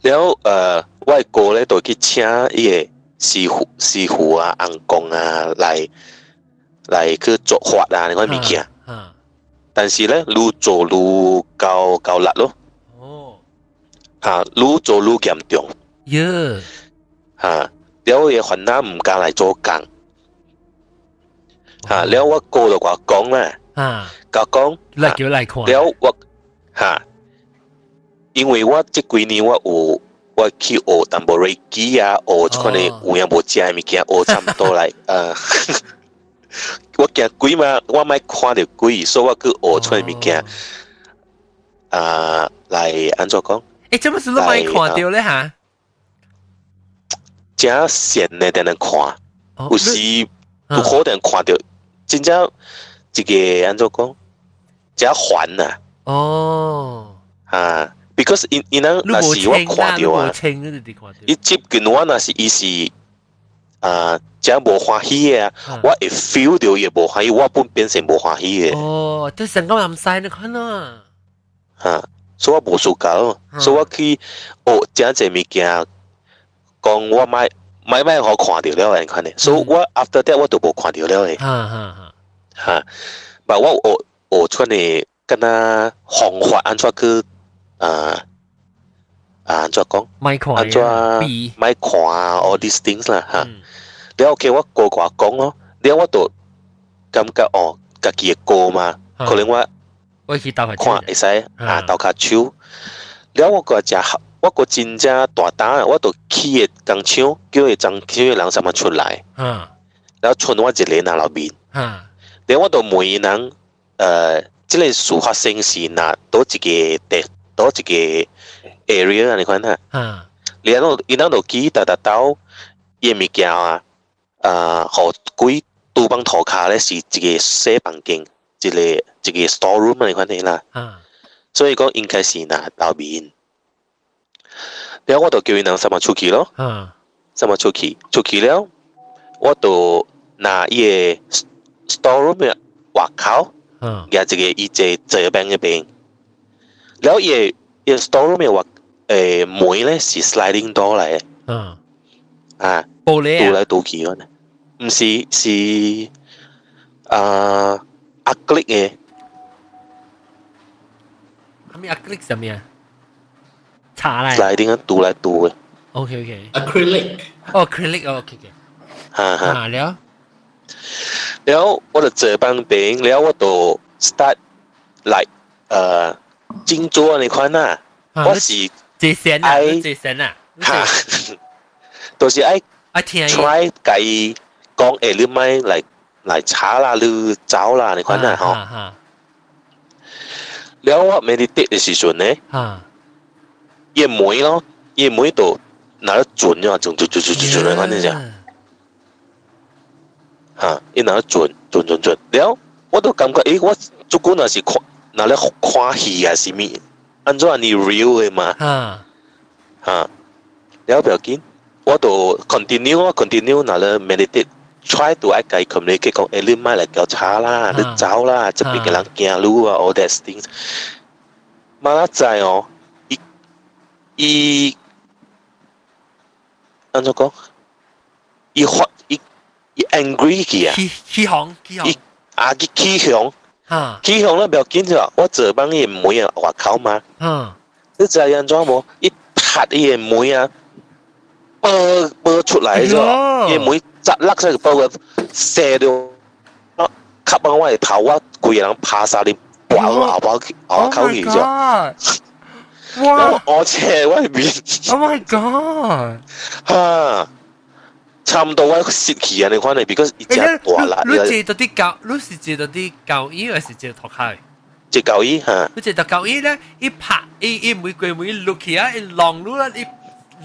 S5: 然後誒，我嘅哥咧就去请伊個師傅师傅啊、翁公啊來來去做法啊，你看物件。
S1: 啊，
S5: 但是咧，愈做愈高高力咯，
S1: 哦，
S5: 嚇、愈做愈严重，
S1: 耶，
S5: 嚇、了後嘅患難唔敢嚟做工，嚇、了我哥就話講咧，
S1: 啊，
S5: 甲講，
S1: 嚟叫嚟看，
S5: 了我嚇、因为我这几年我有我去学淡薄瑞基啊，学可
S1: 能
S5: 有影无食的物件，学差不多来，呃，我惊鬼嘛，我买看到鬼，所以我去学这款物件，啊、来安怎讲？
S1: 诶、怎，这么是都买看到呢哈？
S5: 假闲的才能看，有时不可能看到、真正一个安怎讲？假烦呐。
S1: 哦，
S5: 啊。，because 因因人那是我看掉啊，一接近我那是伊是啊，即无欢喜啊，我一 feel 到也无欢喜，我本变成无欢喜的。
S1: 哦，都成功难晒你看咯。
S5: 啊，所以我无输
S1: 搞，
S5: 所以我去学真济物件，讲我买买买好看到了，你看呢？所以我 after that 我都无看到了诶。
S1: 哈哈哈。
S5: 哈，把我我学出呢，跟他方法安怎去？啊啊安怎讲，
S1: 咪看
S5: 安怎
S1: 啊，B，
S5: 咪看啊 all these things 啦哈。
S1: 嗯
S5: 了后我个个讲咯，了我就感觉哦，家己嘅歌嘛，可能我
S1: 我去打牌
S5: 看会使啊
S1: 嗯
S5: 斗下手，了我个真合，我个真正大胆，我就起个工厂，叫个工厂嘅人什么出来，
S1: 吓
S5: 然后剩我一个人喺后面。
S1: 吓，
S5: 然后我就问人，诶、即系事发生时哪多一个地， 多一个 area 啊，你看
S1: 哈，
S5: 然后你那度机哒达到也咪叫啊，啊，好鬼都帮涂卡咧是一个小房间，一个一个 store room 啊，你看那啦，
S1: 嗯，
S5: 所以讲应该是那到面，然后我都叫伊能什么出去咯，
S1: 啊，
S5: 什么出去。出去了，我都拿伊个 store room 外口，
S1: 嗯，
S5: 也一个伊在这边那边。 然后伊伊 store room 嘅话，诶门咧是 sliding door 嚟嘅，
S1: 吓，
S5: 啊，
S1: 玻璃啊，
S5: 倒来倒去嗰呢，唔是是啊压力嘅，
S1: 系咪 acrylic 上面啊？ 查嚟。
S5: 嚟点样读嚟读嘅，
S1: OK OK。
S7: acrylic
S1: 哦，acrylic 哦，OK OK。
S5: 吓吓。
S1: 啊了。
S5: 然后我就这班病，然后我就 start like 诶 静坐你看啊，我是
S1: 这神啊，这神啊。
S5: 吓，都是爱
S1: 啊听
S5: try 计讲诶，你咪嚟嚟查啦，你走啦，你看啊，吼。
S1: 哈
S5: 然后我 meditate 嘅时阵咧，
S1: 哈。
S5: 伊妹咯，伊妹度拿得准咗，准准准准准准，你看你讲。吓，伊拿得准准准准，然后我都感觉，诶，我做官那是看， 嗱你夸戲啊，是咩？按照你 real 嘅嘛，
S1: 啊，
S5: 啊，你要不要緊？我度 continue，啊 continue 嗱咧 meditate，try to 愛介 communicate，講你買嚟調查啦，你找啦，側邊嘅人見到啊，all that things。馬仔哦，伊，伊，按照讲，伊发，伊，伊 angry 嘅啊，
S1: 起起鬨，起鬨，
S5: 啊啲起鬨。
S1: 啊，
S5: 起红了不要紧是吧？我这帮也没有我靠吗？
S1: 嗯，
S5: 你这安怎无一拍伊个门啊，播播出来是吧？也没砸落在个包个射掉，啊，卡帮我头我贵人爬山的，哇，好包去？好口语是？
S1: 哇，
S5: 我且我面
S1: ，Oh my God，
S5: 哈。差唔多我泄气啊！你看你，because 伊只大啦，
S1: 你借到啲教，你是借到啲教衣，还是借托开？
S5: 只狗衣吓。
S1: 你借到教衣咧，一拍，一一每个每碌起啊，一浪路啦，一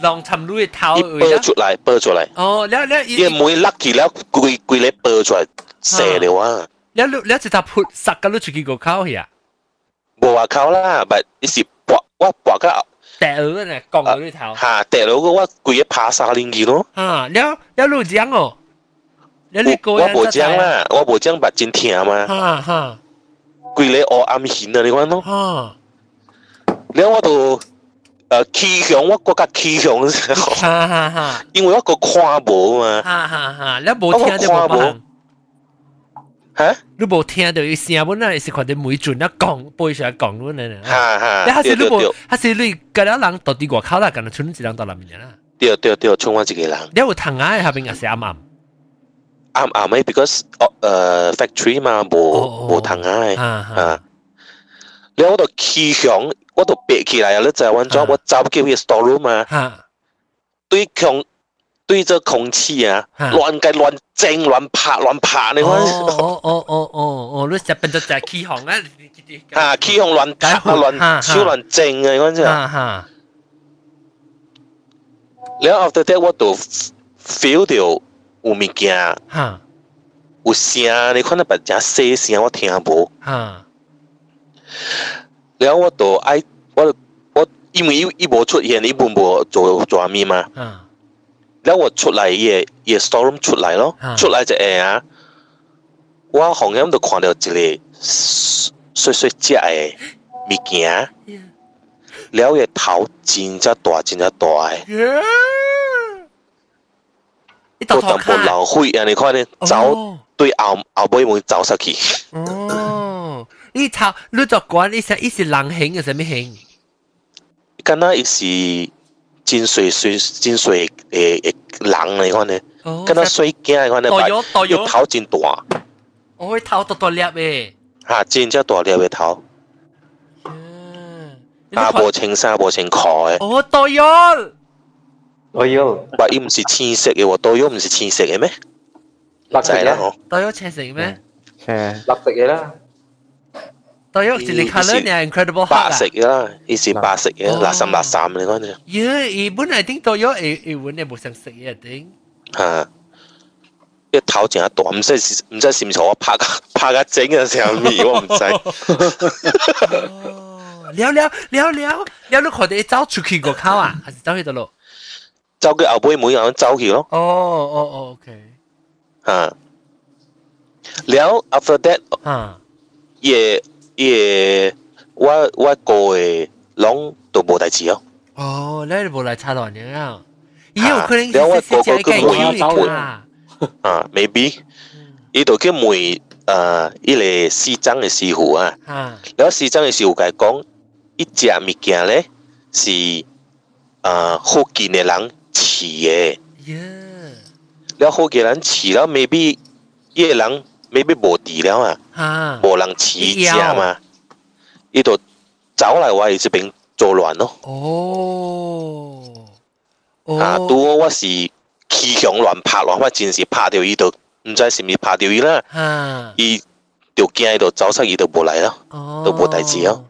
S1: 浪沉路嘅头。
S5: 伊爆出来，爆出来。
S1: 哦，แล้วแล้ว
S5: 伊妹甩起了，规规咧爆出来，射了啊！
S1: แล้วแล้วจะทับพุทสักกันรู้จุกี่个เข้าเหี่ย
S5: 无话口啦，但伊是搏我搏
S1: 个。 得鹅呢，讲到里
S5: 头。哈，得鹅我规个爬沙林去咯。
S1: 啊，了了你讲哦，了你
S5: 我无讲啦，我无讲，目真疼嘛。
S1: 哈哈，
S5: 规个黑暗型啊，你看咯。哈，了我都。呃，气象我国家气象，因为我个看无嘛，
S1: 哈哈哈，你无听就无办。โบ听到冇办
S5: 吓？
S1: 你冇听到伊声本来是看到每转一讲背上讲luôn này nè
S5: 吓吓，
S1: 你还是你冇
S5: 对对对，
S1: 还是你个了人到啲外口啦，咁样村一人到入面啦。
S5: 对对对，冲我一个人。
S1: 你有藤啊，下边也是啱啱。
S5: 啱啱诶，because 诶 factory 嘛，无无糖啊，啊，你我度气象，我度憋起来啊！你就系揾咗我走叫佢 store room 啊，对空 对着空气啊，乱计乱整乱拍乱拍，你
S1: 哦
S5: 讲
S1: 哦哦哦哦哦，你就变咗就系起行啊！
S5: 啊，气象乱拍啊，乱超乱整啊，你讲真
S1: 啊哈！
S5: 然后 after that 我度 feel 到有物件，
S1: 哈，
S5: 有声，你看那白只细声我听无。
S1: 哈，
S5: 然后我就爱我我因为伊伊无出现，伊本无做做咩嘛，
S1: 哈，
S5: 然後我出来伊個伊個 storeroom 出来咯，出来就誒啊，我紅眼就看到一個碎碎隻嘅物件，然後伊個頭真正大真正大嘅，我淡薄流血啊！你看呢走對後後尾門走出去，
S1: 哦，你頭你就講你是你是人形嘅，什麼形？
S5: 敢若伊是真碎碎真碎诶诶人你看呢？敢若水惊你看呢？
S1: 大咗大咗，
S5: 头真大。
S1: 我头大大粒诶。
S5: 吓，真正大粒嘅头。啊，无穿衫，无穿裤嘅。
S1: 哦，大咗。
S8: 我要，
S5: 话伊唔是青色嘅喎，大咗唔是青色嘅咩？
S8: 绿色
S5: 啦，嗬。
S1: 大咗青色咩？
S8: 诶，绿色嘅啦。
S1: 對啊，是你看了你 incredible
S5: 白色啦，伊是白色嘅，垃圾垃圾你講啫。
S1: 咦，伊本來頂到咗，伊伊揾你冇想食嘢頂。
S5: 嚇！一頭淨係大，唔知唔知是唔是我拍個拍個整嘅時候咪我唔知。
S1: 了了了了了，你可哋走出去個口啊，還是走去度路？
S5: 走去後背每樣走去咯。
S1: 哦哦哦，OK。
S5: 嚇！了 after that，
S1: 嚇，
S5: 也。伊诶我我估计拢都无代志哦。
S1: 哦那无来插卵你啊。伊有可能
S5: 是我估计
S1: 无要
S5: 找
S1: 我啊
S5: 啊 maybe 伊都去问呃伊个西藏诶师傅啊啊。了西藏诶师傅甲讲伊食物件咧是呃福建诶人饲诶
S1: 耶
S5: 了福建人饲了 maybe 伊个人maybe 无地了啊，
S1: 哈，
S5: 无人饲只嘛，呢度走嚟话这边做乱咯。
S1: 哦，
S5: 啊，
S1: 哦，
S5: 拄好我是气象乱拍乱，我真是拍到伊度，唔知是毋是拍到伊啦，
S1: 哈，
S5: 伊就惊伊度走失，伊就无嚟咯，
S1: 哦，
S5: 都冇代志咯。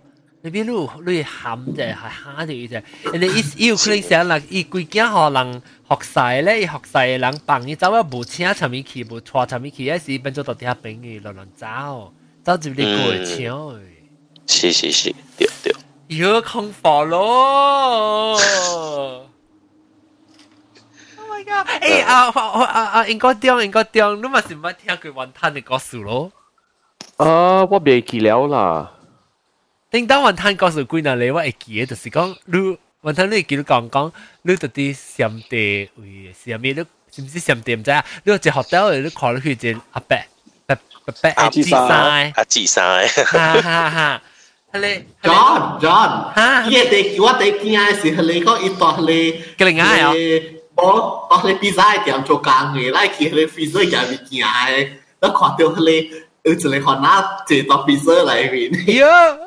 S1: 你边路你喊就系虾条啫，人哋伊伊有可能想啦，伊规件学人 学晒咧，伊学晒人帮伊走啊，无请寻咪去，无拖寻咪去，一时变咗到底下朋友乱乱走，走住你过桥。
S5: 是是是，对对。
S1: 要空火咯！Oh my god！诶啊啊啊啊！应该点应该点，你咪是唔系听佢云吞嘅故事咯？
S9: 啊，我未记了啦。
S1: 叮当云吞故事几难嚟，我会记嘅，就是讲你 云吞你记得讲讲，你到底上地位是咩？你是唔是上地唔知啊？你个学校你看落去只阿伯伯伯伯阿志晒，
S5: 阿志晒，
S1: 哈哈哈！系
S7: John John
S1: 哈，
S7: 伊哋叫我哋见嘅时候，你讲伊当你
S1: 嘅另外啊，
S7: 我当你 pizza 店做工嘅，来去你 pizza 入面见嘅，แล้ว看到你有一个可能借到 pizza 嚟面。
S1: 呀！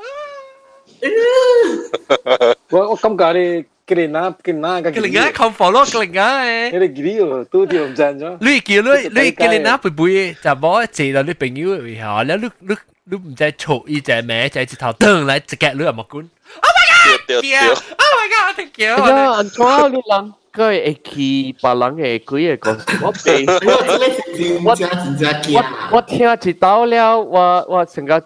S6: 我我感覺你佢哋嗱佢嗱
S1: 嘅佢哋而家 comfort 咯，佢哋而
S6: 家誒，佢哋幾條都條唔正咗。
S1: 你叫你你佢哋嗱背背，就冇借到你朋友嘅下，你你你你唔知錯一隻咩，就一頭蹬嚟直腳你又冇管。Oh my god！
S5: 對
S1: 對對！Oh my god！對
S9: 對。呀，安怎你人？個會去別人嘅鬼嘅講，我被
S7: 我我
S9: 我聽一到了，我我成個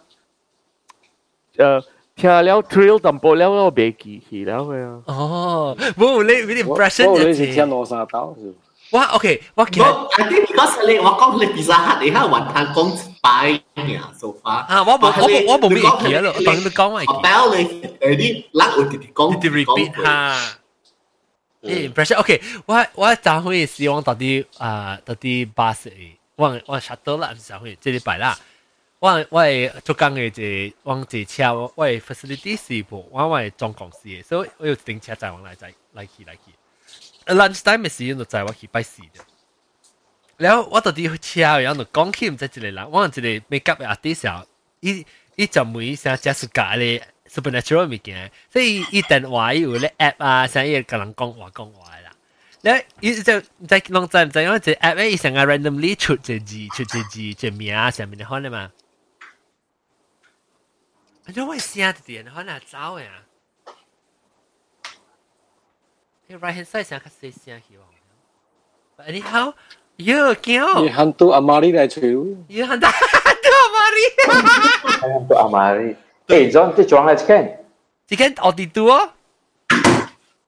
S9: 誒。听了 thrill 淡薄了，我未记起了嘅啊。
S1: 哦，冇你你 impression
S6: 我
S1: 就
S6: 你是听罗沙刀是。
S1: 哇，OK，我记
S7: 我 I think because 你我讲你 pizza hut 你喺云吞讲摆嘅 so far。
S1: 啊，我冇我冇我冇咩记咯，当你讲我记。
S7: hotel 你诶啲冷会直接讲。
S1: 你 repeat 下。诶 impression OK，我我昨会希望到底啊到底巴士，我我 shuttle 啦，唔是昨会，这礼拜啦。 我我系做工嘅就往这车，我系 facility 是部，我我系总公司嘅，所以我有停车载往来载来去来去。lunch time 嘅时间就载我去拜四嘅。然后我到底去车，然后就讲起唔知一个人，我一个 make up 嘅 artist 啊，伊伊就每成只暑假咧。supernatural 物件，所以伊电话有咧 app 啊，成日甲人讲话讲话啦。咧伊就唔知拢知唔知影只 app 咧，伊成日 randomly 出只字，出只字，只名啊上面你看咧嘛。 你我声啲人可能走嘅啊。你 right hand side 成较细声去喎。anyhow，哟叫。
S6: 你喊到阿妈哩嚟吹。
S1: 哟喊到到阿妈哩。
S8: 喊到阿妈哩。诶，John，即系装系间？
S1: 即间 audit 啊？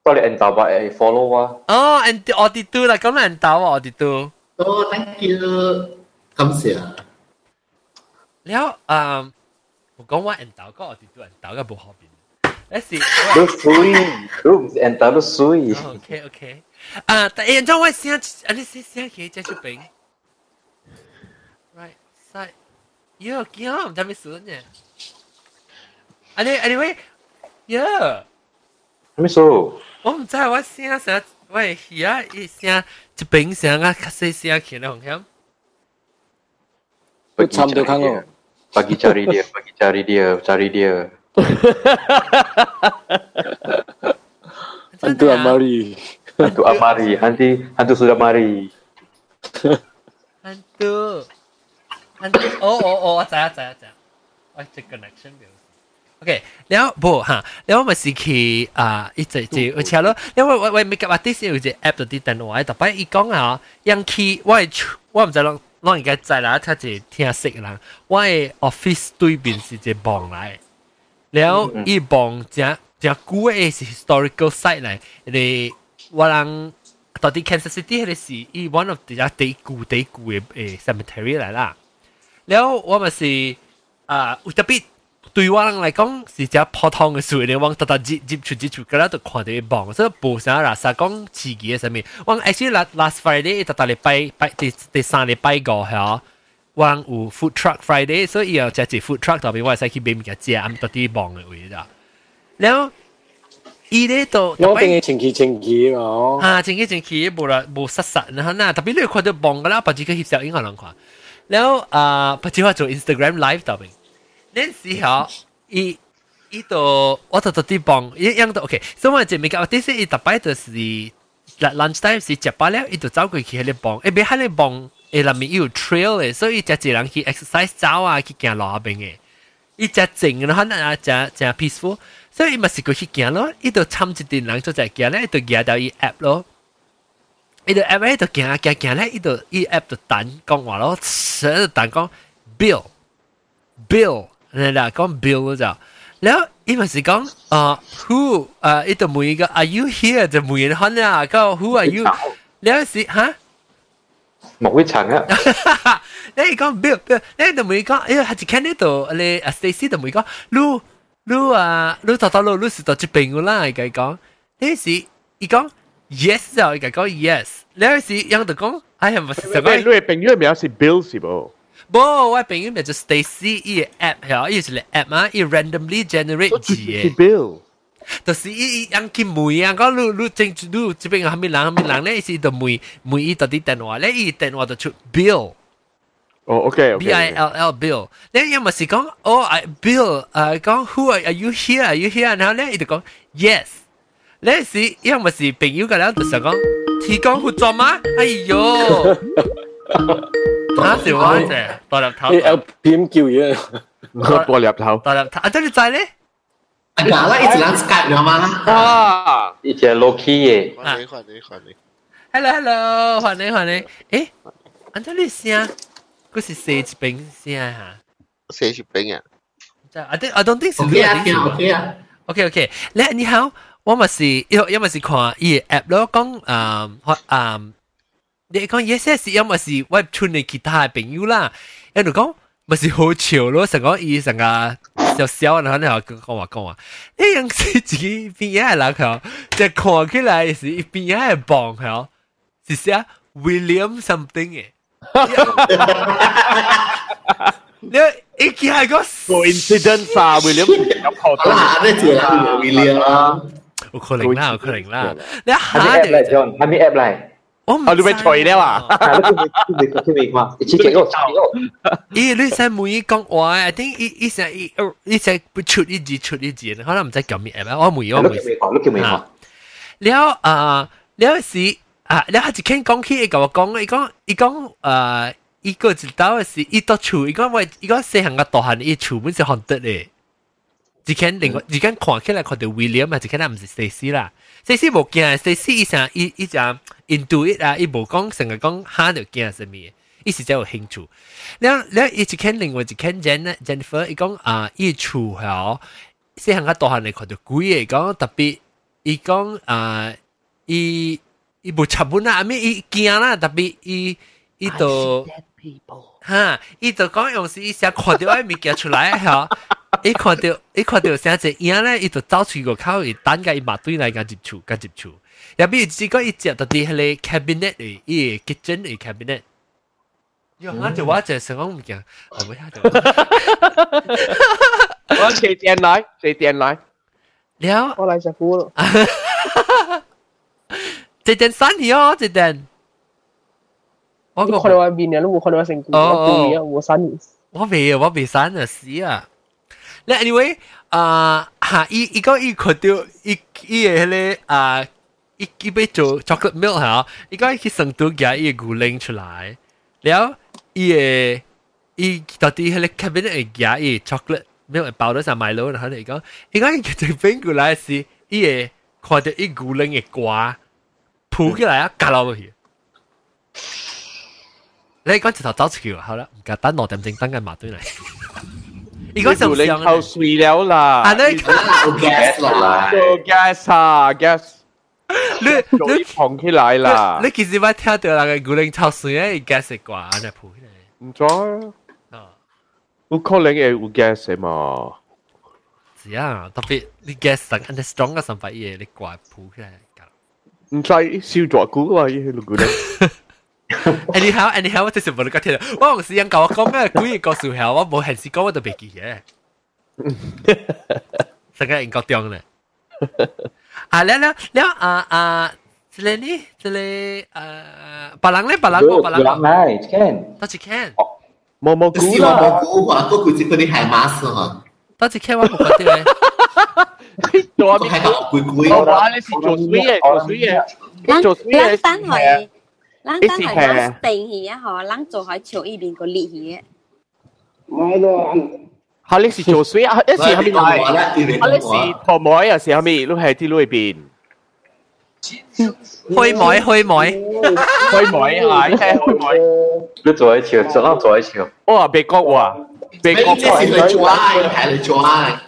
S8: 我哋 end 吧，诶 follow 啊。
S1: 哦，end audit 啦，咁嚟 end 啊，audit。
S7: 哦，thank you，感谢。
S1: แล้ 我讲我引导，讲我哋都引导，咁冇好變。那是
S8: 都水，都唔引导都水。
S1: OK OK，啊，但係引導我先，啊你先先可以接觸餅。Right side，喲，見我唔知咩事呢？啊你啊你喂，喲，
S8: 咩事？
S1: 我唔知，我先想，喂，而家一聲一餅聲啊，卡西聲起嚟，好唔
S6: 好？佢差唔多睇我。
S8: Pagi cari dia, pagi cari dia, cari dia.
S6: hantu amari.
S8: Hantu amari. Hantu hantu sudah mari.
S1: Hantu. Hantu. Oh oh oh, saya saya saya. Oh, the connection dia. Okay, now, bo, ha, now I'm going to itu uh, it's a, it's a, it's a, now, artist, it was an app that did that, no, I, the, by, it gong, ha, young key, why, why, I'm just like, 我而家在啦，他是听识人。我的 office 对面是隻房嚟，然後伊房正正古嘅是 historical site 来，你我人到底 Kansas City 嘅是伊 one of 啲地古地古嘅誒 cemetery 来啦。然后我们是啊，特別对我人嚟讲是只普通嘅事，你往特特接接出接出，嗰啦就看到一房，所以冇啥啦，实讲刺激嘅上面。我 actually last last Friday 特特礼拜拜第第三礼拜个系我有 food truck Friday，所以又只只 food truck 特别我系使去买物件食，咁特啲房嘅位啦。然后 伊咧都
S6: 我定嘅前期前期嘛，
S1: 啊，前期前期冇啦冇实实啦，嗱特别你看到棒噶啦，不止佢翕相影可能看，然后啊，不止话做 Instagram live 度边， 呢时候伊伊度我就做啲棒，一样都 OK，所以我就未讲，啲是伊特摆就是 lunch time 是食饱了，伊就走过去喺啲棒，诶别喺啲棒诶里面有 trail 嘅，所以就一人去 exercise 走啊，去行路下边嘅，伊只静然后嗱只只 peaceful。所以咪是过去行咯，伊度参一啲人做在行咧，伊度行到伊 app 咯，伊度 app 咧度行行行咧，伊度伊 app 度等讲话咯，成日等讲 bill bill， 你啦讲 bill 就，然后伊咪是讲啊 who 啊，伊度每一个 are you here 就每人看啊，讲 who are you，然后是吓。
S8: 莫会层啊！
S1: 你讲 bill bill，你度每个，哎呀，系只看呢度你啊 Stacy 度每个，你。你啊，你头头路你是到这边个啦？伊甲伊讲，你是伊讲 yes 就伊甲讲 yes，你是样就讲，哎呀，唔是什么？
S9: 你嘅朋友名是 Bill 是无？
S1: 无，我朋友名就 Stacy，伊个 app 系，伊是个 app 嘛，伊 randomly generate 字嘅。
S9: Bill。
S1: 就是伊伊样去问啊，讲你你正你这边系咪人系咪人咧？伊是就问问伊到底电话咧，伊电话就出 Bill。
S9: 哦，OK
S1: B I L L Bill，咧因为是讲哦，I Bill，诶讲 Who are you here? Are you here？然后咧，伊就讲 Yes，咧是因为是朋友嘅咧，就想讲提供合作吗？哎呦， 吓是我啫，大粒头，
S6: L P M 叫嘢，
S9: 大粒头，
S1: 大粒头，啊，真系在咧。
S7: 啊，啦，一直谂 Skype 了吗？
S8: 啊，一只 low key 嘅。
S3: 换你换你换你。
S1: Hello Hello，换你换你，诶，安怎你声？嗰是四一边声吓。
S3: 四一边啊？
S1: 就 I think I don't think 是。
S7: OK 啊，OK 啊。
S1: OK OK，你你好，我咪是因因为是看伊 app 咯，讲诶诶， 你讲 yes yes，因为是 web 村嘅其他嘅朋友啦，喺度讲咪是好潮咯，成个伊成个小小然后然后讲话讲话，呢样是自己边嘢人佢，就看起来是一边嘢棒佢，是写 William something 嘅。你一见系个
S9: coincidence 啊，William 有破
S7: 到。啊，你做啦，William 啦。
S1: 有可能啦，有可能啦。你一下
S8: 就嚟，John，系咪 app 嚟？
S1: 我唔
S9: 啊，你咪除了啊？
S8: 你未你未看，一次几个差个。
S1: 咦，你使每一讲话，I think 一一成一一成出一字出一字，可能唔知叫咩 app，我每我每。
S8: 你讲，你叫咩讲？
S1: 了啊，了是啊，了系一倾讲起，伊甲我讲，伊讲伊讲诶。伊个知道嘅是，伊到厝，伊讲喂，伊讲细汉个大汉，伊厝本是韩得咧。只间另外，只间看起来看到 William 啊，只间唔是 Stacy 啦。Stacy 冇惊，Stacy 伊成伊伊就 Into it 啊，伊无讲成日讲哈就惊什麼，伊是真有兴趣。然然伊只間另外一間 Jen Jennifer，伊讲啊，伊厝係細漢個大汉嚟看到鬼诶，讲特别，伊讲啊，伊伊无插本啊，阿咩伊惊啦，特别伊伊都。哈，伊都讲用时伊成看到迄物件出来吼，伊看到伊看到啥只影咧，伊就走出个口，伊等甲伊马队来甲接觸，甲接觸。入边只个伊接到啲迄个 cabinet 嘅，伊 kitchen 嘅 cabinet。哟，我就我就想讲物件，我唔晓得。
S9: 我四点来，四点来。
S1: 了，
S10: 我来食苦咯。
S1: 这点三年哦，这点。
S10: 我你看到我面人都冇看到我成股，我故意啊，我三年。
S1: 我未啊，我未散啊，死啊！你 anyway 啊，吓，伊伊讲伊看到伊伊嘅迄个啊， 伊伊要做 chocolate milk 吓，伊讲伊去成都夹伊个牛奶出来，了伊嘅伊到底迄个 cabinet 会夹伊 chocolate milk 会包到上买咯，然后你讲，伊讲伊佢整边过来是伊嘅看到伊牛奶嘅瓜铺起来啊，夹落去。你讲直头走出去好啦，唔该等六点正等紧麻堆嚟。如果就
S9: 零后睡了啦，
S1: 啊你
S7: 有 gas 啦，
S9: 有 gas 啊 gas，
S1: 你
S9: 你捧起来啦。
S1: 你其实我听到那个古灵臭水咧，gas 食挂安尼铺起嚟。
S9: 唔知啊，有可能会有 gas 嘛？
S1: 是啊，特别你 gas 食安尼 strong 嘅三百嘢，你挂铺起嚟。
S9: 唔知烧咗股啊，依个古灵。
S1: anyhow anyhow 我真系冇你讲听，我用时间教我讲咩鬼嘢个数下，我冇闲时讲我都未记嘅。成个英国中咧， 啊，了了了啊啊，这里呢，这里呃，别人咧，别人个，别人个，
S8: Right, can.
S1: 多一 can，
S9: 毛毛菇
S7: 是我
S9: 啦，
S7: 蘑菇话嗰句只嗰啲系马斯啊，
S1: 多一 can 我冇觉得咧，
S9: 做
S7: 都系个鬼鬼。
S9: 我话你是做水嘅，做水嘅，
S4: 咱
S9: 做水嘅
S4: 咱等系，咱等系
S9: 一时系
S4: 咱定戏啊，嗬，咱做喺潮依边个烈戏嘅。
S9: 吓你是做水啊？一时系咪
S7: 我
S9: 嚟？
S7: 咧，你
S9: 啊，你是婆妹啊？是系咪？你系啲里边
S1: 开妹开妹，
S9: 开妹啊？你系开妹？
S8: 你做一笑，做啷做一笑。
S9: 哇！别讲话，别
S7: 你
S9: 讲话。
S7: 这是去做爱，系去做爱。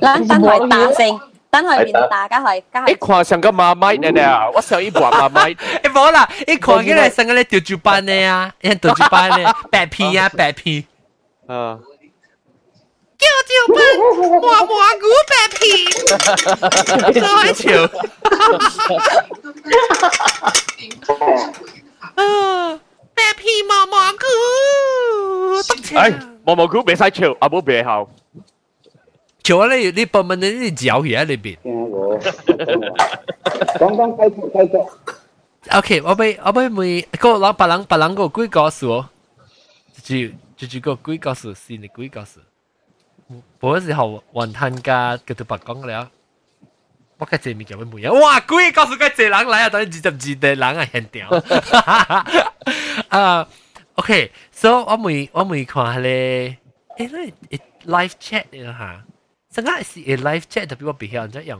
S4: 咱等系打成，等系面大家系加
S9: 你看像个妈咪呢呢？我想一把妈咪。
S1: 诶冇啦，一看起来成个咧调住班咧啊，一调住班咧，白皮啊白皮，
S9: 啊！
S1: 调调班，蘑蘑菇白皮，真系潮。啊，白皮蘑蘑菇，得潮。
S9: 哎，毛毛菇别使笑，阿冇别后。
S1: 潮啊！你你笨笨你你嚼嘢喺里边。
S8: 讲讲继续继续。
S1: OK，我俾我俾每个老别人别人个鬼告诉我，就就就个鬼告诉先，你鬼告 诉。嗰时候云吞家佢对白讲了，我嘅这面叫咩妹啊？哇！鬼告诉佢这人嚟啊，等于二十二嘅人啊，现掉。啊，OK，所以我每我每看下咧，诶，那 live chat 啊吓，真系是 live chat，特别我别晓咁样。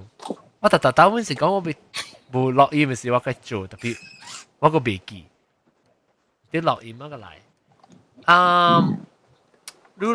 S1: 我特特打嗰阵时讲我别。冇录音嘅时我嘅做特别，我个未记，啲录音嗰个嚟。啊，卢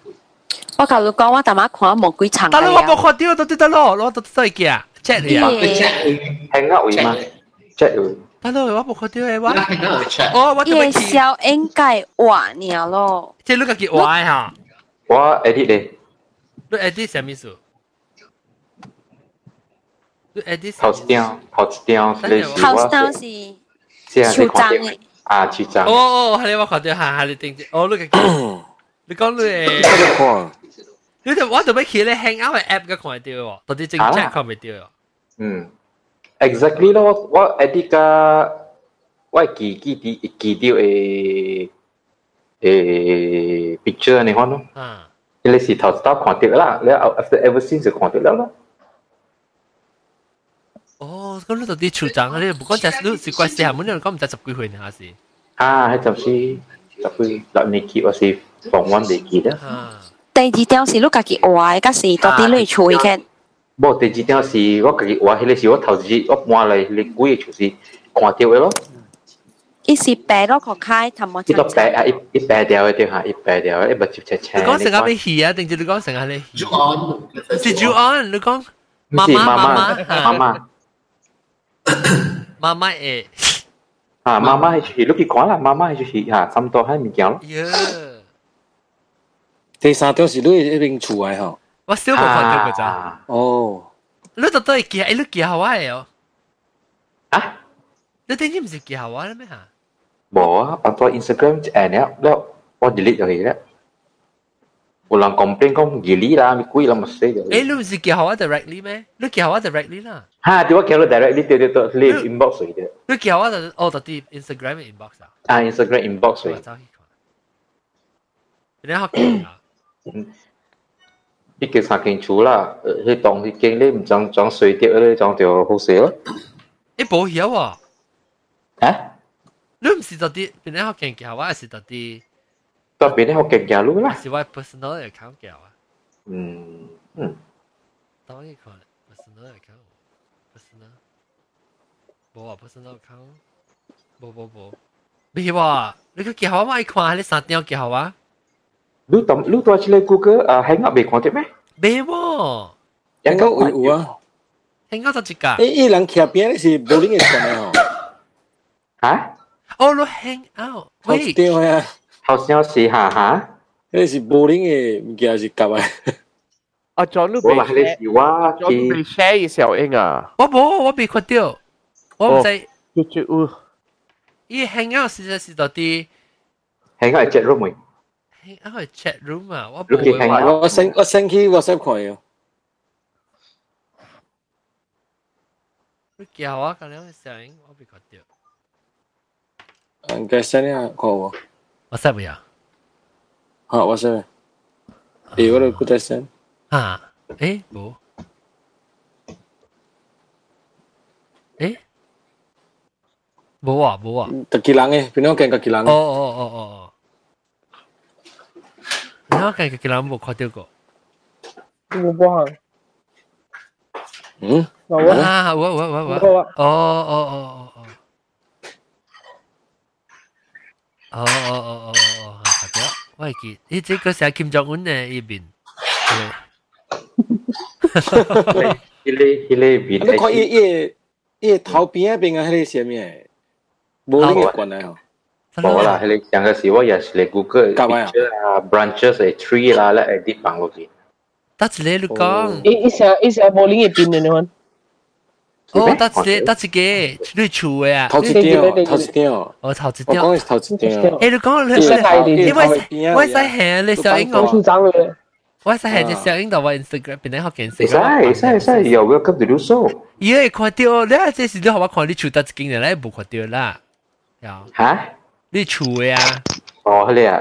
S4: 我头你讲，我头晚看魔鬼场。
S1: 但系我冇看到，都得得咯，攞到都系嘅，check 你啊，
S8: hang out 嘛，check 佢。
S1: 但系我冇看到嘅话，
S7: hang out check。
S1: 哦，我
S4: 夜宵应该换了咯。
S1: 即系你个叫坏吓。
S8: 我 edit 咧。
S1: 你 edit 什么数？你 edit
S8: 头张头张你是
S4: 头张是
S8: 超
S4: 张嘅。
S8: 啊，超张。
S1: 哦哦，系你我看到下下你定住，哦，你个 你讲你诶，你就我做咩企咧 hang out 嘅 app 嘅看到喎，到底正 check 看唔到喎。
S8: 嗯，exactly 咯，我 edit 个我记记啲记到诶诶 picture 你看咯。
S1: 啊。
S8: 你是头先看到啦，你 after ever since 就看到啦咯。
S1: 哦，咁你到底处长你不过就系你是怪四下门，你讲唔知十几岁呢下是？
S8: 啊，系就是十几六年级或是 放温年级啦。
S4: 第二条是你家己画，嗰时到底你处嘅。
S8: 无第二条是我家己画，迄个是我头先我换嚟你几个就是看到嘅咯。
S4: 伊是白咯个开，头冇
S8: 一个白啊，一一白条嘅对吓，一白条嘅，一白接切切。
S1: 你讲成日咩戏啊？定住你讲成日你？
S7: 朱安，
S1: 是朱安，你讲妈
S8: 是
S1: 妈
S8: 妈
S1: 妈
S8: 妈妈
S1: 妈妈诶。
S8: 啊，妈妈系去，你去看啦，妈妈系去吓，差唔多系物件咯。
S6: 第三条是你一边厝诶吼。
S1: 我少冇看到个咋。
S6: 哦。
S1: 你都都系记，诶你记下话嘅哦。
S8: 啊？
S1: 你点知唔是记下话咧咩吓？
S8: 冇啊，把ตัว Instagram 诶เนี่ยแล้ว我 delete 咗佢咧。有人 complain 讲 delete 啦，咪贵啦，咪死咗。
S1: 诶你唔是记下话 directly 咩？你记下话 directly 啦。
S8: 吓，点解叫你 directly 对对对，你 inbox 佢嘅。
S1: 你记下话就哦，就啲 Instagram 嘅 inbox 啊。
S8: 啊，Instagram inbox 佢。
S1: 走去 看。你学记啊？
S8: 你叫三间厝啦，迄当迄间你唔装装水碟咧，装条好势咯。
S1: 你冇晓喎。
S8: 啊？
S1: 你唔是就啲，边啲学记记下话，还是就啲？
S8: 特别你学劲嘅路啦。
S1: 是我 personal account 记下话。
S8: 嗯嗯。
S1: 当然看 personal account，personal。冇啊，personal account。冇冇冇。未喎，你个记下话咪看，你三条记下 话。
S8: 你当你多出嚟 Google 啊，hang up 未看到咩？
S1: 未喎。
S6: 应该有有啊。
S1: hang out 就一架。
S6: 诶，伊人徛边是柏林嘅船哦，
S8: 吓？
S1: 哦，你 hang out，
S6: 好
S1: 喂，
S6: 屌啊！
S8: 好像是吓吓。
S6: 迄是柏林嘅物件是夹啊，
S9: 啊，John 都
S8: 我话你
S9: 被
S8: 是我
S9: John 被
S8: 去
S9: share 小英啊，
S1: 我冇，我未看到，我唔知。
S9: 就就有
S1: 伊 hang out 实在是到底
S8: 喺个 chat room 咪，
S1: hang out 系 chat room 啊，我
S8: 你去
S1: 冇
S8: hang
S1: 话。
S6: 我 send 我 send 去 WhatsApp 看嘅，
S1: 你叫我咁样嘅声音，我未看到。
S6: 应该 send 下看喎，
S1: 我识唔呀？
S6: 好 WhatsApp，诶我都不得 send，
S1: 啊，诶冇。诶，冇啊冇啊。
S6: 特技人嘅，边两间特技人
S1: 哦？哦哦哦哦。 你睇下佢佢冇看到过。
S10: 我帮下，
S6: 嗯，
S10: 嗱我
S1: 啊，我我我我。
S10: 我
S1: 哦哦哦哦哦。哦哦哦哦哦，系睇到。我系记，咦，这个系 Kim Jong Un 嘅一边。
S8: 迄个迄个边
S6: 你看伊伊伊头边嗰边啊，迄个什么？柏林嘅关系哦，
S8: 冇 啦，迄个上个是我也是嚟 Google
S6: 夹埋啊
S8: picture 啊，branches 嘅 tree 啦，咧 edit 放落去。
S1: 得一个你讲。
S10: 一一成一成柏林嘅边嘅你看，
S1: 哦，得一个，得一个，你厝嘅啊。
S6: 头一点哦，头一点哦，
S1: 哦，头一
S6: 我
S1: 点。
S6: 讲嘅是头一点哦。
S1: 诶，你讲你
S10: 你识睇啲
S1: 你我
S6: 边啊
S1: 我使系你小英
S10: 我处
S1: 我，
S10: 长嘅，
S1: 我使系只小英度我 Instagram 边咧学见识。
S8: 会使会使会使，有 welcome to do so。
S1: 伊会看到，你啊，这是你学我看你厝得一间嘅，你冇看到啦。呀，
S8: 吓？
S1: 你厝嘅啊，
S8: 哦，迄个啊，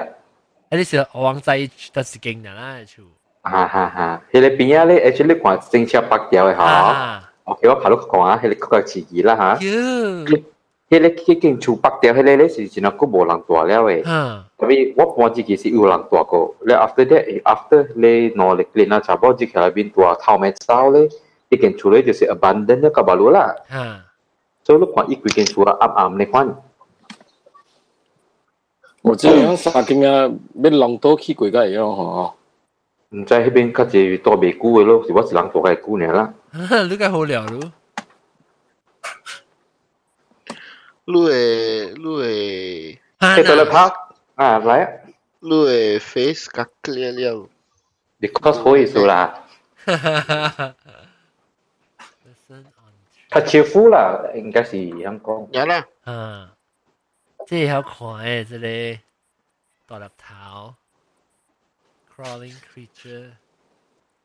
S1: 啊，你是王仔得一间嘅啦，厝。
S8: 哈哈哈，迄个边啊咧，actually 看正车北条嘅嗬。
S1: 啊，
S8: OK，我睇到讲啊，迄个嗰个词语啦吓。
S1: 哟，
S8: 迄个迄间厝北条，迄个咧是真系佫无人住了诶。
S1: 哈，
S8: 特别我搬自己是有人住过，咧 after that after 你攞嚟 clean 啊，差不多自己喺边住头尾走咧，一间厝咧就是 abandon 咗个马路啦。
S1: 哈，
S8: 所以你看伊几间厝啊暗暗你看，
S6: 我知影三间啊，要浪到去过个样吼。
S8: 唔知迄边较济多未久嘅咯，是我一人住嘅久年啦。
S1: 你个好聊咯。
S11: 你的你的
S8: 喺度咧拍啊，嚟啊，
S11: 你的 face 甲 clear 了，
S8: 你 cos 好意思啦，较超夫啦，应该是咁讲。
S11: 呀啦，
S1: 啊， 即系好看诶，这里大粒头，crawling creature，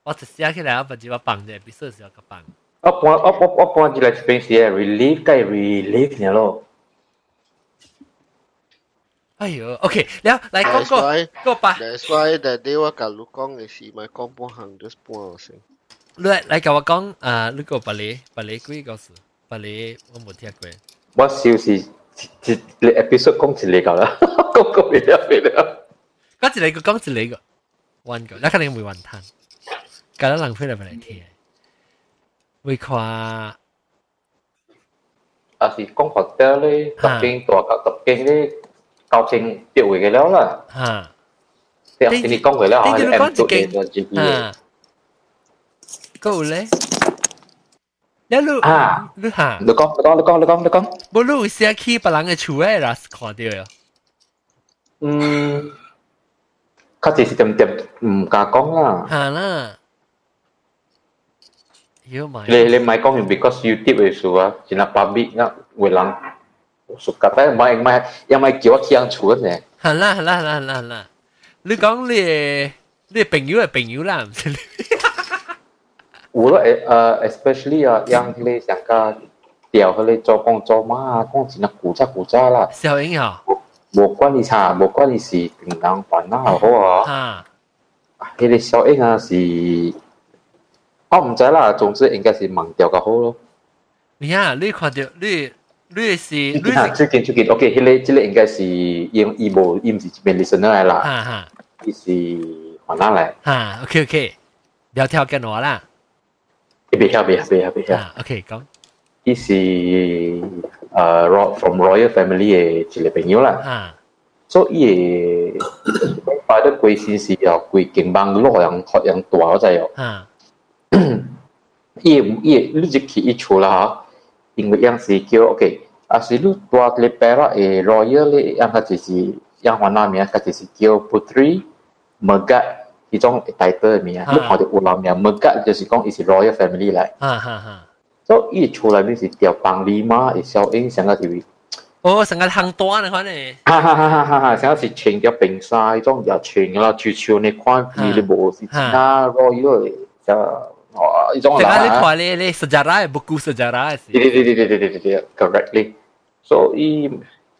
S1: 我就写起来，我不知我放只 episode 时候个放。
S8: 我搬我我我搬进来这边是 relief 计 relief 呢咯。
S1: 哎呦，OK，แล้ว嚟讲
S11: That's
S1: 个
S11: why
S1: 个吧，
S11: that's why that day 我甲你讲嘅是咪讲半行 just 半先，
S1: 你嚟教我讲啊，呢个巴黎巴黎几个事？巴黎我冇听过。
S8: 我笑是 一一你 episode 讲一个够啦，讲个未了未了。
S1: 讲一个讲一个，玩个，你肯定会玩摊，搞得浪费嚟嚟听。会看
S8: 啊是讲学者咧，十间大学十间咧，交情表会嘅了啦。
S1: 吓，
S8: 即系你讲过了，
S1: 你你
S8: 我 M 做
S1: 讲一
S8: 嘅就 G P
S1: 啊，够咧。 你你
S8: 啊，
S1: 你吓，
S8: 你讲你讲你讲你讲你讲，
S1: 冇你会写起别人嘅厝诶，啦看到呀。
S8: 嗯，较济是点点唔敢讲啦。
S1: 吓啦，妖咪。
S8: 你你咪讲完，because YouTube 嘅事啊，真系 public 啊，会人熟夹，但系唔系唔系，因为叫我起人厝嘅。
S1: 系啦系啦系啦系啦系啦，你讲你你朋友系朋友啦，唔是你。
S8: 有咯，诶诶，especially 啊，让佢哋上家调佢哋做工做嘛，讲真系古早古早啦，
S1: 小英啊，
S8: 无关你差，无关你是平人烦恼好啊。
S1: 吓，
S8: 佢哋小英啊是，我唔知啦，总之应该是盲调较好咯。
S1: 你啊，你看到你你是你
S8: 你看
S1: 是
S8: 最近最近，OK，佢哋即系应该是用伊无伊唔是一边 listener 嚟啦，
S1: 吓吓
S8: 伊是烦恼嚟，
S1: 吓，OK OK，聊天跟我啦，
S8: 伊别晓别晓别晓别晓，
S1: 吓，OK 讲，
S8: 伊是诶 from royal family 嘅一个朋友啦。
S1: 吓，
S8: 所以摆得贵先是又贵劲棒攞人学人大嗰阵又，
S1: 吓，
S8: 伊伊你就去一出啦哈，因为样是叫 OK，啊是你多咧白啦诶 royal 咧，样个就是样话那名，个就是叫 putri megat 迄种 title 名，你看到有啦名 megat 就是讲伊是 royal family 来，
S1: 哈哈哈。
S8: 所以伊出来面是调邦利嘛，会效应上个是。
S1: 哦，成个行多呢款呢？
S8: 哈哈哈哈哈哈！成个是穿条冰衫，种又穿啦，悄悄呢款皮你冇是那 royal 就哦，呢种
S1: 啦。即系你睇你你 sejarah buku sejarah 是。
S8: 对对对对对对对，correctly。所以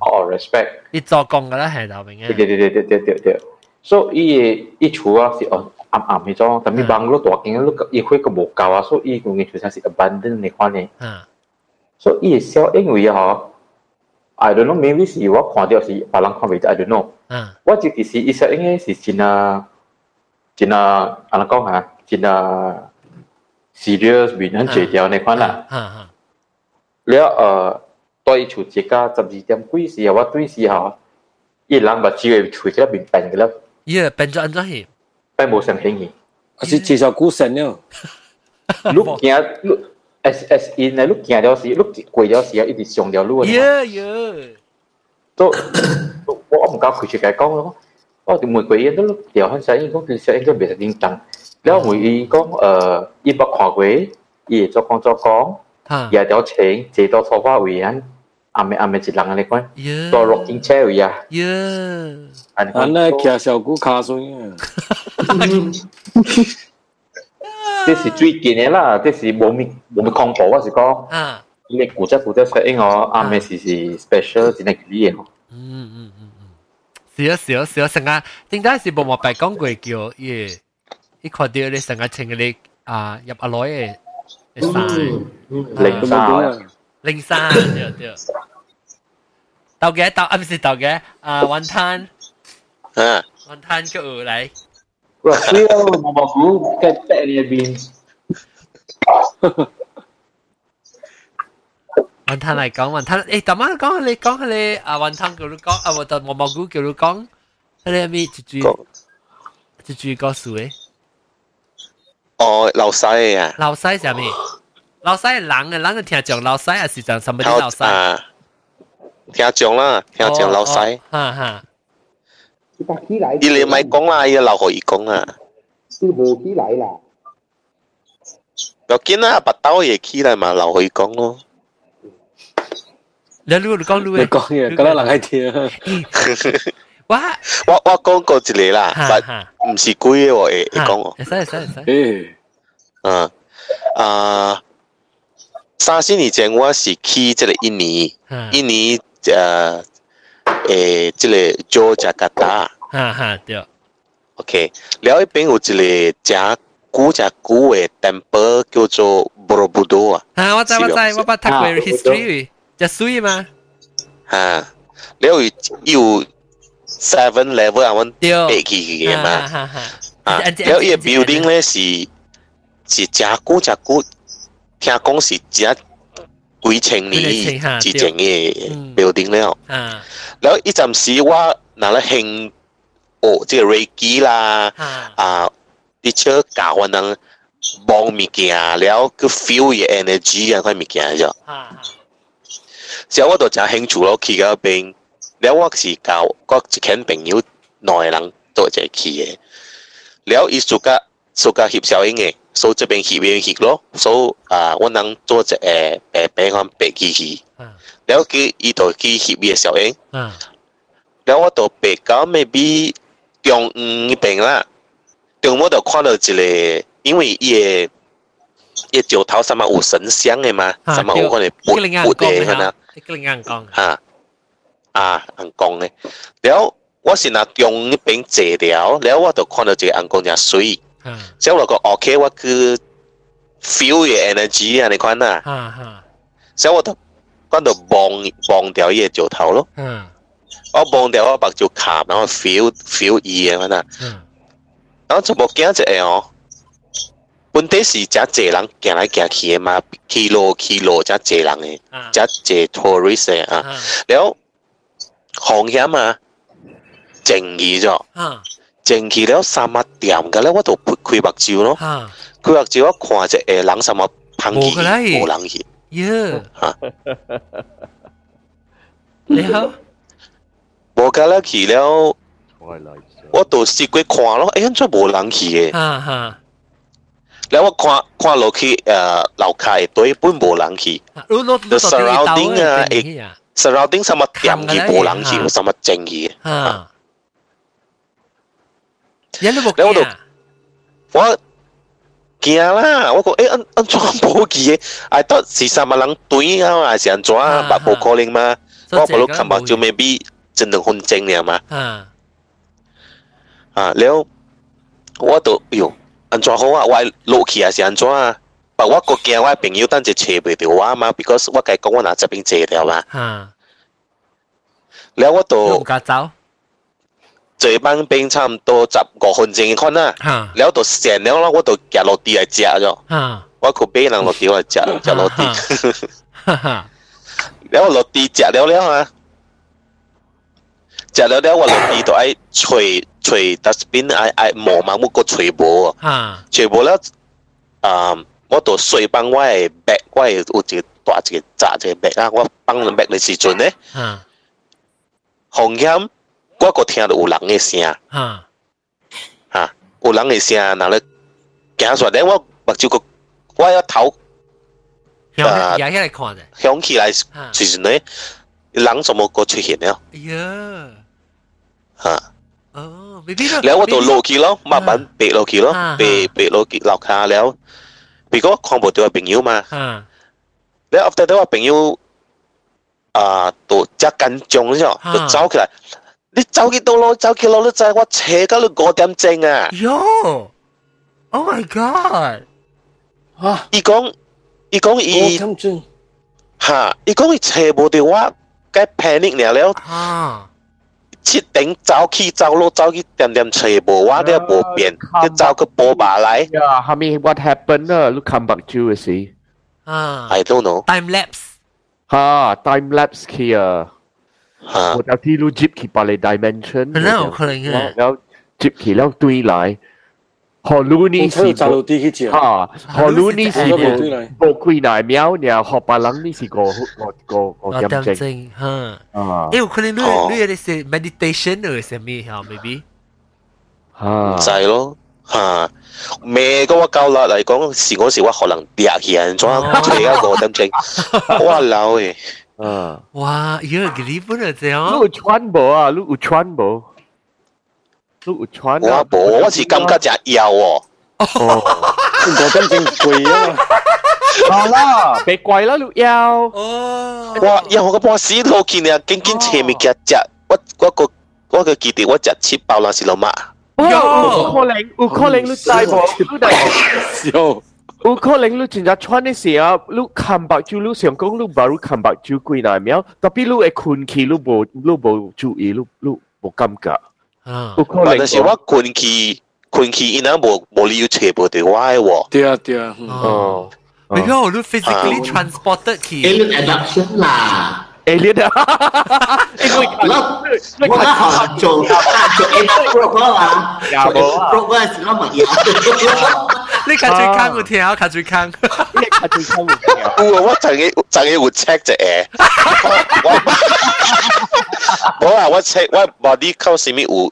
S8: 哦，respect。
S1: 你做工嘅啦系头边嘅。
S8: 对对对对对对对。所以伊伊厝啊是哦暗暗嗰种，但系帮嗰大间嗰伊会个无够啊，所以伊个嘅厝才是 abandon 嘅款嘅。嗯。所以伊小因为嗬。I don't know maybe 是我看到是别人看袂到，I don't know。嗯。我就其实伊实应该是真啊，真啊，安怎讲哈，真啊 serious 面很济条那款啦。嗯嗯。了呃， tôi chủ chỉ cả tập gì tiêm quý gì và tuy gì hả y lăng và chỉ về chủ cái bình bệnh cái lắm.
S1: Yeah bệnh cho anh ra hì,
S8: bệnh một sản hình hi
S6: à chỉ chỉ cho cú sản nhá.
S8: Lúc kia lúc as as in là lúc kia đó gì lúc quỳ đó gì ít đi xuống đó luôn. Yeah yeah.
S1: Tôi tôi
S8: không có khử cái con đó. Có thì mùi quỷ nó lúc tiểu hơn sáng có thì sẽ có biệt tình tăng đó mùi y có ờ y bọc hòa quế y cho con cho con. Và đó chuyện chỉ đó thọ hoa ủy anh 也条钱借到沙发位啊，阿妹阿妹一人嚟讲，做 rocking chair 位啊。
S1: 耶，
S6: 安尼骑小股卡水啊。
S8: 这是最近的啦，这是冇咪冇咪恐怖，我是讲，啊，你古仔古仔出应我阿妹是是 special 真系几嘢哦。
S1: 嗯嗯嗯嗯，是啊是啊是啊，成日点解是冇冇白讲过叫耶？一看到你成日穿你啊入阿女嘅衫，
S8: 零衫，
S1: 零衫对对。 豆嘅豆啊唔是豆嘅啊云吞，
S5: 啊
S1: 云吞个鱼嚟。
S8: Wah, siyo, mamaku, ketek ni bin.
S1: 云吞嚟讲云吞，诶，咁啱讲你讲你啊云吞叫你讲，啊我就毛毛菇叫你讲，你系咪一句一句告诉诶？
S5: 哦，老西啊，
S1: 老西系咪？老西系人嘅，人嘅听讲老西，还是讲什么啲老西？
S5: 啊，听讲啦，听讲老西。
S1: 哈哈。
S5: 伊你咪讲啦，伊留可以讲啊。
S12: 都冇起来啦。
S5: 要紧啊，把刀也起来嘛，留可以讲咯。
S1: 你你讲你
S6: 你讲嘢，觉得人系听。
S1: 我
S5: 我我讲过一个啦，但唔是贵嘅喎，会会讲
S1: 喎。使使使。
S5: 嗯啊，三四年前我是去这个印尼，印尼 诶。诶，即个佐加加达，
S1: 哈哈对。
S5: OK，了一边有一个正古正古嘅 temple 叫做 Borobudur 啊。
S1: 啊，我知我知，我捌读过 history，就水嘛。
S5: 啊，了有 seven level 啊，阮爬去嘅嘛。啊，了伊个 building 咧是是正古正古，听讲是正。 幾千年之前嘅 building 了，然後一陣時我拿了興哦，即係 Reiki 啦，啊，啲車教我能望物件，然後佢 feel 嘅 energy 啊，塊物件咗。所以我就真興趣咯，去嗰边，然後我是教我一群朋友內人都一齊去嘅，然後伊做個做個協小英嘅。所以这边翕边翕咯，所以啊，我能做只诶诶俾我白机器，然后佢伊度去翕嘅小英，然后我度白到 maybe 中午嗰边啦，中午就看到一个，因为伊个伊石头上面有神像嘅嘛，上面有可能拨拨嘅可能，吓啊硬光嘅，然后我是拿中嗰边坐掉，然后我就看到一个硬光只水。 之后我讲 OK，我去 feel 嘅 energy 啊，你看啊，
S1: 哈哈，
S5: 所以我就讲到忘忘掉嘢做头咯。
S1: 嗯
S5: 我忘掉我目睭卡，然后 feel feel 伊嘅嘛，
S1: 嗯
S5: 然后就冇惊一个哦。本地是真济人行来行去嘅嘛，kilo kilo 真济人嘅，真济 tourist 嘅啊。然后红险啊，静义咗，
S1: 哈
S5: 静义了三乜点嘅咧，我就开目睭咯。
S1: 哈，
S5: 开目睭我看只诶人什么喷气，
S1: 冇㗎啦
S5: 冇人去。
S1: 耶，
S5: 吓，
S1: 你好，
S5: 冇㗎啦去了，我就试过看咯，诶，真冇人去嘅。
S1: 哈哈，
S5: แล้วว่า看看落去诶楼下嘅队本冇人去
S1: 你你，
S5: the surrounding 啊，诶 surrounding 什么点去冇人去，什么正去，
S1: 哈，有你冇
S5: แล้ 然后我就我惊啦我讲诶安安怎啊无记诶啊都是什么人对应啊还是安怎啊？吧无可能吧我不如看吧就没必真两分钟了嘛。啊。了我都哟安怎好啊？我还落去还是安怎啊？吧我都惊我的朋友等下找不到我嘛 because 我该讲我拿这边借
S1: 掉
S5: 啦啊。了我
S1: 都
S5: 这班兵差唔多十个分钟看啦，你喺度成两了我度夹落地嚟食咗，我个兵人落地嚟食，夹落地，然后落地夹了了啊，夹了了我落地都爱吹吹，但是兵爱爱磨嘛，我个吹
S1: 啊，
S5: 吹波了，啊，我都水帮我系白，我系有一个大一个扎一个白啊，我帮人白嘅时阵咧，红香。我个听到有人嘅声。
S1: 哈，
S5: 啊，有人嘅声，然后行出来，我目睭个我一头
S1: 有有起嚟看啫。
S5: 响起来时阵咧，人怎么个出现了？
S1: 哎呀，
S5: 吓！
S1: 哦，maybe 咯
S5: แล้ว我就落去咯，慢慢爬落去咯
S1: 啊，
S5: 爬爬落去楼下了。如果看唔到我朋友嘛，
S1: 哈，
S5: แล้ว after 到我朋友啊，就即紧张咗，
S1: 啊
S5: 就走起来。 你走几多路？走几路？你就系我斜到你五点钟啊！
S1: 哟，Oh my God！
S6: 啊，
S5: 伊讲，伊讲
S6: 五
S5: 伊
S6: 点钟，
S5: 吓，伊讲伊找无到我，该 panic 了了。
S1: 啊，
S5: 七点走去走路走去点点找无我，你无变，你走个波马来。
S9: Yeah, I mean, what happened? Uh, look, come back to you, see.
S1: 啊
S5: I don't know。
S1: ，time lapse，
S9: Ha, time lapse here.
S5: 吓，
S9: 我有啲路接起把你 dimension，
S1: 系啦有可能嘅
S9: 然后然后接起了对来，何路呢是
S6: 我睇到走楼梯去食，
S9: 哈，何路呢是
S6: 我都冇对来
S9: 冇几耐秒，然后学白人呢是个个个个
S1: 我点
S9: 点正
S1: 正，哈，
S9: 啊
S1: 诶，有可能你
S5: 哦
S1: 你有啲是 meditation 或者什么吓，maybe，
S9: 啊
S5: 唔，使咯吓。咩嗰个教落嚟讲，是嗰时我可能跌起人咗，除咗五点钟，我老诶，
S9: 嗯，
S1: 哇，有个你不能
S9: 这
S1: 样。
S9: 你有穿啊？你有穿无？你有穿、啊？
S5: 我无，我是感觉正妖哦。
S9: 哦，
S6: 我真正贵啊！
S9: 好啦，别怪啦，你妖。
S1: 哦。
S5: 我妖个半死头去呢，紧紧前面夹夹，我我个我个记得我夹七包那是老
S9: 妈。有可能，有可能你在
S6: 无？
S9: 有可能你真正穿的鞋啊，你看白就你想講你把你看白就幾耐秒，tapi 你會困起，你冇你冇注意，你你冇感觉。
S1: 啊
S9: 有，可能
S5: 但是我困起困起，因為冇冇理由找無到我嘅喎。
S6: 对啊对啊，
S9: 哦
S1: 没有我你 physically transported 去
S7: ，alien adoption 啦。
S9: Alien à? Ê, người,
S7: lớp người, quá họ chuồn gì em pro quá à chuồn em pro quá nó mà gì
S1: 你近最坑會跳，近最坑，
S9: 你近最坑會
S5: 跳。我我就要就要活 check 隻嘢，我我話我 check 我 body count 是咪有？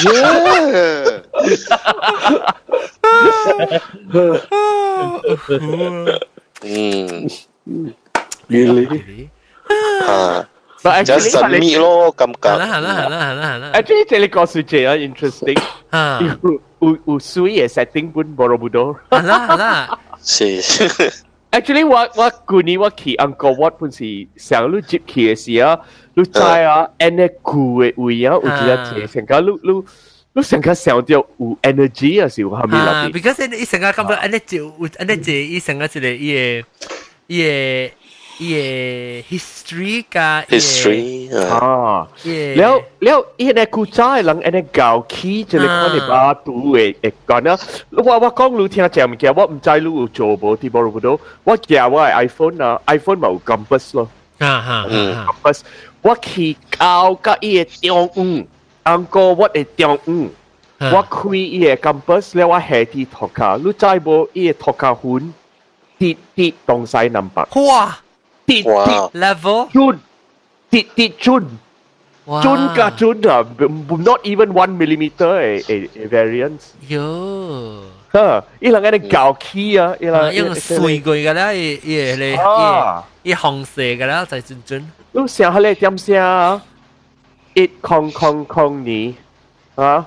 S5: Yeah.
S6: really?
S5: Ah. Uh, But actually, just submit
S1: like, lo, kam kam. Alah, ah, alah, alah, alah, alah.
S9: Actually, telekos suje, ah, interesting. Ha. Usui ya setting pun borobudur.
S1: Ah, alah, alah.
S5: Si.
S9: actually, what what kuni what ki angkor what pun si siang lu jip ki eh, esia. Ya. 你知啊，energy 嘅位啊，有其他嘢成家，你你你成家想到有 energy 啊，是有下面啦。
S1: because 你成家感覺 energy 有 energy，你成家即係伊嘅伊嘅伊嘅 history 加
S5: history 啊，
S9: 了了伊個古早嘅人，伊個舊起即係可能把土嘅嘅講啦。我我講你聽正唔嘅，我唔知你有做無啲無唔到，我嘅我係 iPhone 啊，iPhone 冇 compass 咯。
S1: 啊
S9: 啊啊！compass。我可搞个一点嗯阿哥我的中午我可一点干不了我还得托卡，你再无一点脱壳滴滴东西南北。
S1: 哇！
S9: 滴滴
S1: level
S9: 混
S1: 滴
S9: 滴就就能感觉不不 not even one millimeter 诶诶 variance yeah
S1: huh you know 过个啦 a 耶嘞，
S9: 啊。
S1: 伊红色噶啦，
S9: 在真真。你想下咧点声？一空空空呢？啊，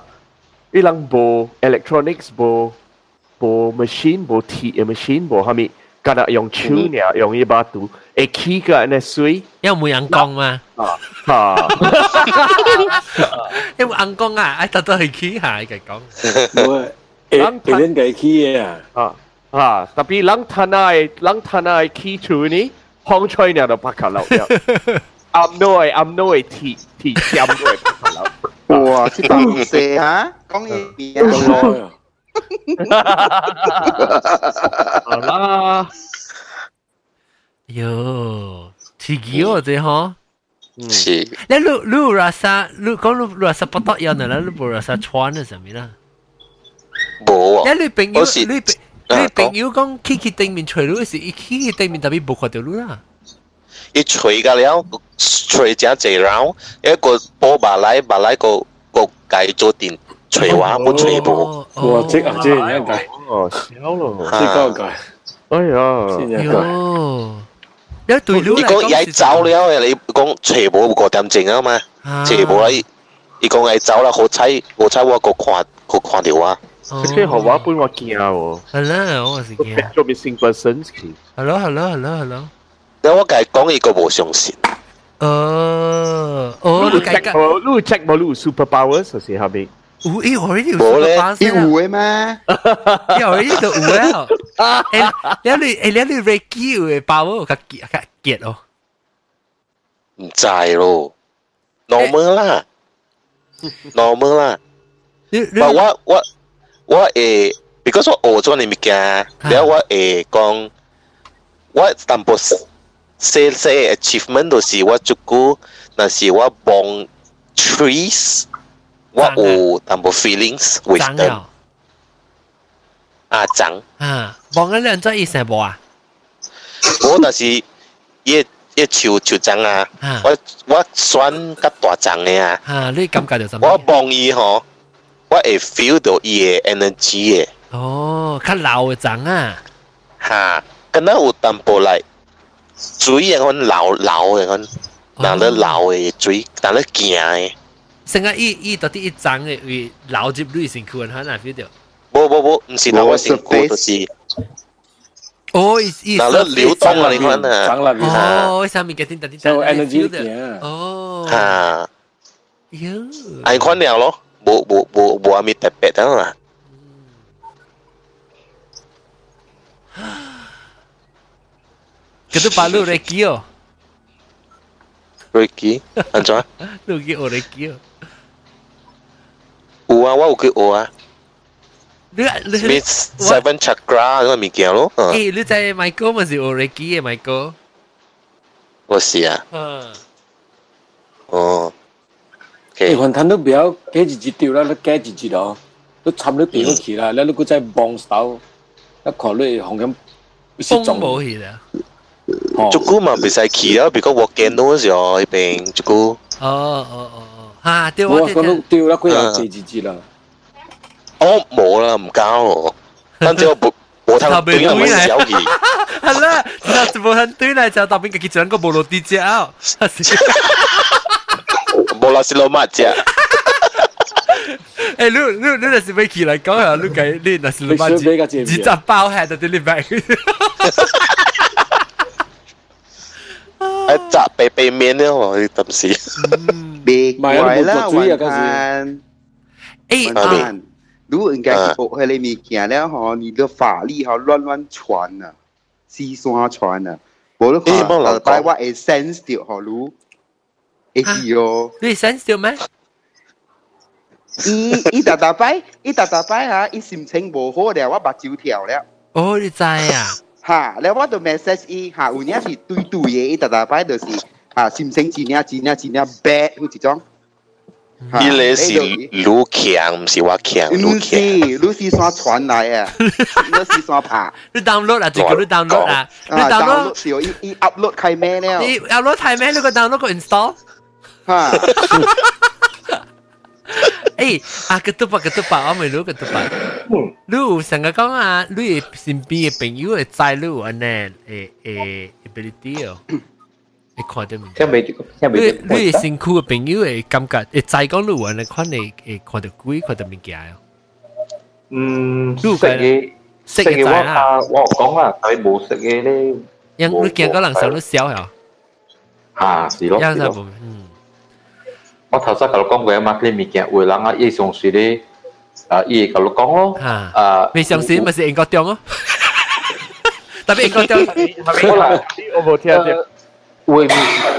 S9: 伊人无 electronics 无无 machine 无 T machine 无虾米，干那用手尔用一把刀，会起个那水。
S1: 有冇人讲嘛？
S9: 啊哈！
S1: 有冇人讲啊？哎，特登去起下，佢
S6: 讲。我，人人家起嘅啊。
S9: 啊啊！特别人他那人他那起出呢？风吹鸟的巴卡楼。I'm no way，I'm no way，提提香的巴卡。
S3: 哇，这东西啊，讲一遍。
S6: 哈哈哈
S9: 哈哈！
S1: 哟，提几个字哈？
S5: 是，
S1: 那路路拉萨路讲路拉萨不到样的啦，路拉萨穿的什么啦？
S5: 无，
S1: 那路朋友，
S5: 路朋。
S1: 你朋友讲起去对面吹你时，伊起去对面特别冇看到你啦。
S5: 伊吹㗎了，吹正济人，一个波马来马来个个计做电吹话冇吹冇，
S6: 哇，即啊，即系一解，
S9: 哦，笑咯，
S6: 即嗰个解，
S9: 哎呀，
S6: 先一解。
S1: 哟，你对你
S5: 伊讲伊爱走了，你讲吹冇个点正啊嘛，吹冇啦，伊讲爱走啦，好彩好彩我个看个看到啊，
S9: 即系学话本我惊喎，
S1: 系啦，我是惊。
S9: 做 missing persons 嘅。
S1: 系咯系咯系咯系咯。
S5: 然后我计讲伊个无相信，
S1: 哦，哦，
S9: 你
S1: 你计
S9: check 冇？你 check 冇？你有 superpowers 还是系咪？
S1: 有咦，already 有
S5: 冇咧
S1: superpower
S3: 你有嘅咩？
S1: 你 already 就有了。诶，你你诶你你 Reiki 有嘅 power 较结较结哦。
S5: 唔知咯，normal 啦，normal 啦。
S1: 你你
S5: 唔系我我 我诶，because 我学咗你物件，然后我诶讲，我淡薄细细 achievement 就是我足够，但是我帮 trees，我有淡薄 feelings with
S1: 长
S5: them
S1: 了
S5: 啊长，
S1: 啊，望紧两只医生无啊？
S5: 我但是一一树树长啊
S1: 啊，
S5: 我我选较大长嘅啊，
S1: 啊，你感觉到什么？
S5: 我帮伊吼， 我会 feel 到伊嘅 energy 嘅。
S1: 哦，较老嘅长啊。
S5: 哈，咁样有淡薄嚟水嘅款流流嘅款，嗱咧流嘅水，嗱咧行嘅，
S1: 成个伊伊到底一长嘅为老接女先佢很难 feel 到。
S5: 冇冇冇，唔是流嘅成个，就是
S1: 哦，伊伊
S5: 嗱咧流动啊，你款啊，
S6: 长啦，
S1: 哦，上面嘅点点点
S6: 就 energy
S1: 嘅。
S6: 嘅。
S1: 哦，
S5: 哈，
S1: 哟，
S5: 系款了咯，
S1: Bo bo bo bu ambil pepet tau
S5: lah. Kau tu
S1: palu Reiki yo. Reki, anjoa. Reki
S5: o Reiki yo. Ua wa uke o
S1: ah. ah?
S5: Means seven chakra, tu mikir mikir lo.
S1: Eh, lu tanya Michael masih o Reiki ya Michael?
S5: Oh siapa? Ah.
S1: Ha.
S5: Oh.
S6: 你，
S5: OK，
S6: 看睇到不要几日日掉啦，你几日日咯，都插你掉咗去啦，你你个再帮手，一看你红咁，
S1: 风冇去啦。
S5: 足够嘛，唔使去啦，because 我见到嗰时候呢边足够，
S1: 哦哦哦哦，吓，对
S6: 我讲
S1: 我哋
S6: 到掉啦，佢又几日日啦，
S5: 哦冇啦，唔交咯，反正我冇 无通对人揾小儿，
S1: 系啦，那就冇人对嚟就特别嘅结奖个冇落地只啊，
S5: 无啦是老乜啫。
S1: 诶，你你你那是未起来讲啊，你计你那是老乜字，只只包系就对你白。
S5: 诶，扎鼻鼻面咧，我当时。
S3: 别怪啦，云汉。
S1: 诶，
S3: 云汉。如应该学迄个物件了吼，你的法力吼乱乱传啊，四山传啊，无你看后摆我会 sense 到吼，如 会是哦。
S1: 你 sense 到咩？
S3: 伊伊逐逐摆，伊逐逐摆哈，伊心情无好了，我目睭跳了。
S1: 哦，你知啊？
S3: 哈，แล้ว我就 message 伊，哈，有影是对对嘅，伊逐逐摆就是哈，心情真正真正真正 bad，有一种。
S5: 伊个是愈强，唔是我强，愈强。
S3: 是，你是山传来嘅，你是山拍。
S1: 你 download 啊，这个你 download 啊，你 download
S3: 掉，伊伊 upload 开咩了？
S1: 你 upload 开咩？你个 download 个 install？
S3: 哈。
S1: 诶，啊，个 都白个都白，我未攞个都白。你有成日讲啊，你身边嘅朋友会知你有安尼诶诶 ability 哦。你看到
S8: 听未？听未？
S1: 你你身躯嘅朋友会感觉会知讲你有安尼款你会看到鬼看到物件哦。
S8: 嗯，识嘅识嘅我啊，我讲啊，佢冇识嘅咧。
S1: 因你见嗰人想你笑系
S8: 啊，是咯。
S1: 有就冇，嗯。
S8: 我头先甲你讲过啊嘛，啲物件有人啊，伊上水咧，啊，伊甲你讲咯，啊，
S1: 未上水咪是英国中咯，特别英国中系咪？
S8: 好啦，我冇听到。会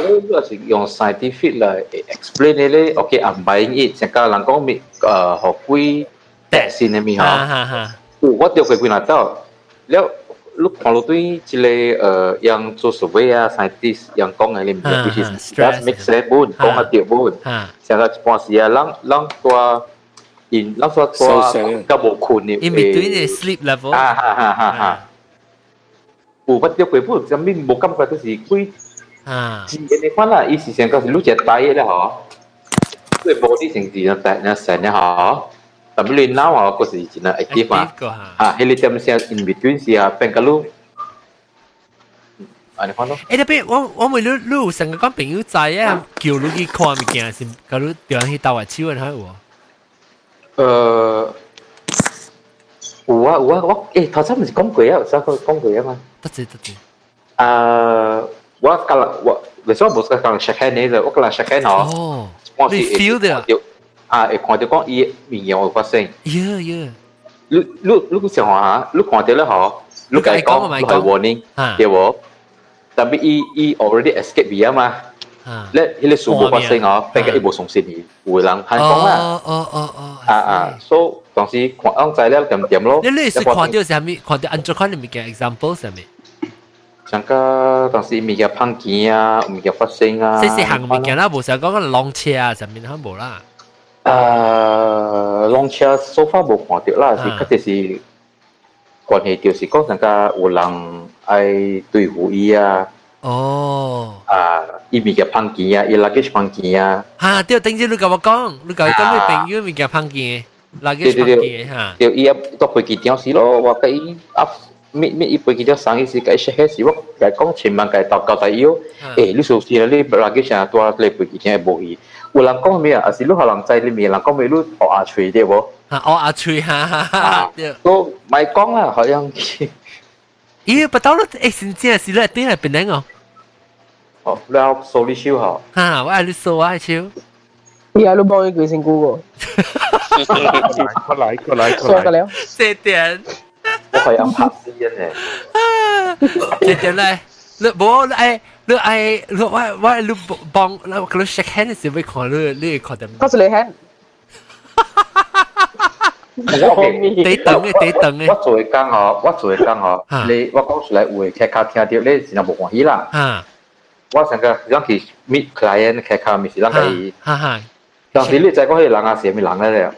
S8: 如果是用 scientific 来 explain 咧，OK I'm buying it，成家人讲咪诶学贵特先嘅咪吓，我掉佢几难到，了 你看落对一个诶样做 survey 啊 scientist 样讲嘅咧，which is that make sense 本讲下掉本，成个一般时啊，啷啷多。in 啷说多个无困嘅，
S1: in between the sleep level，
S8: 啊哈哈哈哈，有不掉佢本，就咪冇感觉到是贵。
S1: 啊，
S8: 自然的款啦，伊是上个是愈只大咧嗬，对 body 成自然大那成咧嗬， tapi lu now aku sih Cina aktif mah ah helium sia in between sia pengkalu. Anh khoan
S1: đâu eh tapi 我我咪你你有成個講朋友仔啊叫你去看物件先假如掉去兜啊手啊睇有
S8: 呃有啊有啊我誒頭先唔是講過啊有講過啊嘛
S1: 得啫得啫
S8: 啊我今日我為什麼冇講 shake hand 呢我今日 shake hand 哦
S1: 你 feel 的
S8: 啊，会看到讲伊面有发生。
S1: 呀呀！
S8: 你你你个想下，你看到咧嗬，你讲讲你系 warning，对无？但系伊伊 already escape 咗嘛？咧，迄个数冇发生哦，变个伊无相信伊，有人系讲啦。
S1: 哦哦哦哦。
S8: 啊啊，所以当时看按材料点点咯。
S1: 你你是看到啥物？看到按照看你物件 example 啥物？
S8: 像个当时物件碰见啊，物件发生啊。
S1: 细细行物件啦，无想讲个浪车啊，上面吓无啦。
S8: 诶，浪车 so far 无看到啦，是确实是关系就是讲上个有人爱对付伊啊。
S1: 哦。
S8: 啊，伊物件碰见啊，伊 luggage 碰见啊。
S1: 吓，对，等阵你甲我讲，你甲我讲你朋友物件碰见，luggage 碰见吓。
S8: 对，伊啊，都飞机点时咯，我甲伊 up。mi mi ipo kita sang isi kai shehe si wak kai kong chimbang kai tau kau tai yo eh lu so si le lagi sha tua le pu ki chen bo hi ulang kong mi a si lu halang chai le mi lang kong mi lu o a chui de bo
S1: 啊，我阿吹哈哈哈，
S8: 都咪讲啦，好像
S1: 咦，不到了，诶，先正是咧，点系变靓哦？
S8: 哦，你有数你超吓？
S1: 吓，我系你数啊，超。
S10: 而家都帮你举成估个。
S9: 过来过来过
S10: 来。过来。
S1: 这点。
S8: 我系有拍私嘅
S1: 咧。这点咧，你冇诶， 你诶，你我我你帮你你 shake hand 嘅时候，看你你看点？
S10: 我是你 hand。
S1: 地等嘅地等嘅。
S8: 我做嘅工哦，我做嘅工哦，你我讲出来会客家听到你是冇欢喜啦。
S1: 啊。
S8: 我成个让佢 meet client 客家咪是让佢。
S1: 哈哈。
S8: 当时你知嗰啲人啊，系咪人咧？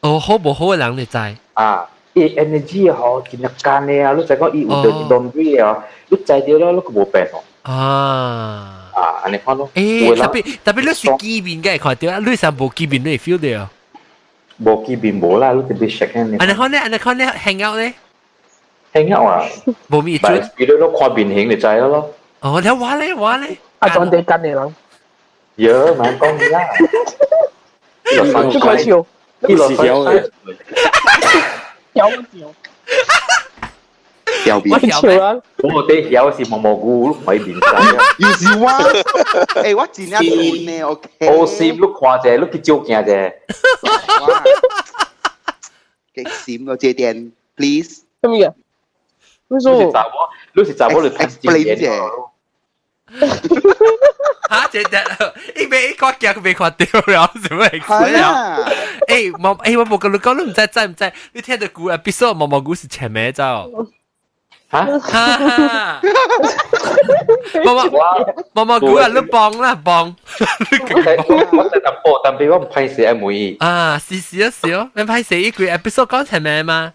S1: 哦，好唔好嘅人你知？
S8: 啊。e energy 吼，真系干嘅啊！你再讲伊有着一动力啊，你知到了，你个无病哦。 Ah. Ah,
S1: ane pa lo. Eh, Uwe tapi lah. tapi lu si kibin gai kau tu, lu sam bo kibin lu feel
S8: dia. Bo kibin bo lah, lu tapi
S1: shake hand. Ane kau ne, ane kau ne hang out
S8: ne. Hang out ah. Bo mi chu. But video lu
S1: kau bin hang ni cai lo.
S10: Oh, dah wah le, wah le.
S8: Ah, jangan dekat ni lang. Ye,
S10: man kau ni
S8: lah. Lu kau
S6: cium.
S10: Lu kau cium.
S3: Cium cium.
S10: 小便，
S8: 我哋有時望蘑菇碌鬼面仔，
S3: 要是哇，誒我真係悶咧，OK，
S8: 我閃碌看啫，碌佢照鏡啫，
S3: 極閃個這點，please，
S10: 咁嘅，你說，
S8: 你是雜我，你是雜我，你太
S3: 閃啫。
S1: 吓，姐姐，一边一块镜被看掉了，怎么回事啊？哎，毛哎，我冇跟你讲，你唔知知唔知？你听到古 episode 毛毛故事前面走。
S8: 吓？
S1: 冇冇冇冇，古人都幫啦，幫。
S8: 我成日播，但俾我唔拍死阿妹。
S1: 啊，試試一試咯，你拍死一句 episode 講前咩嘛？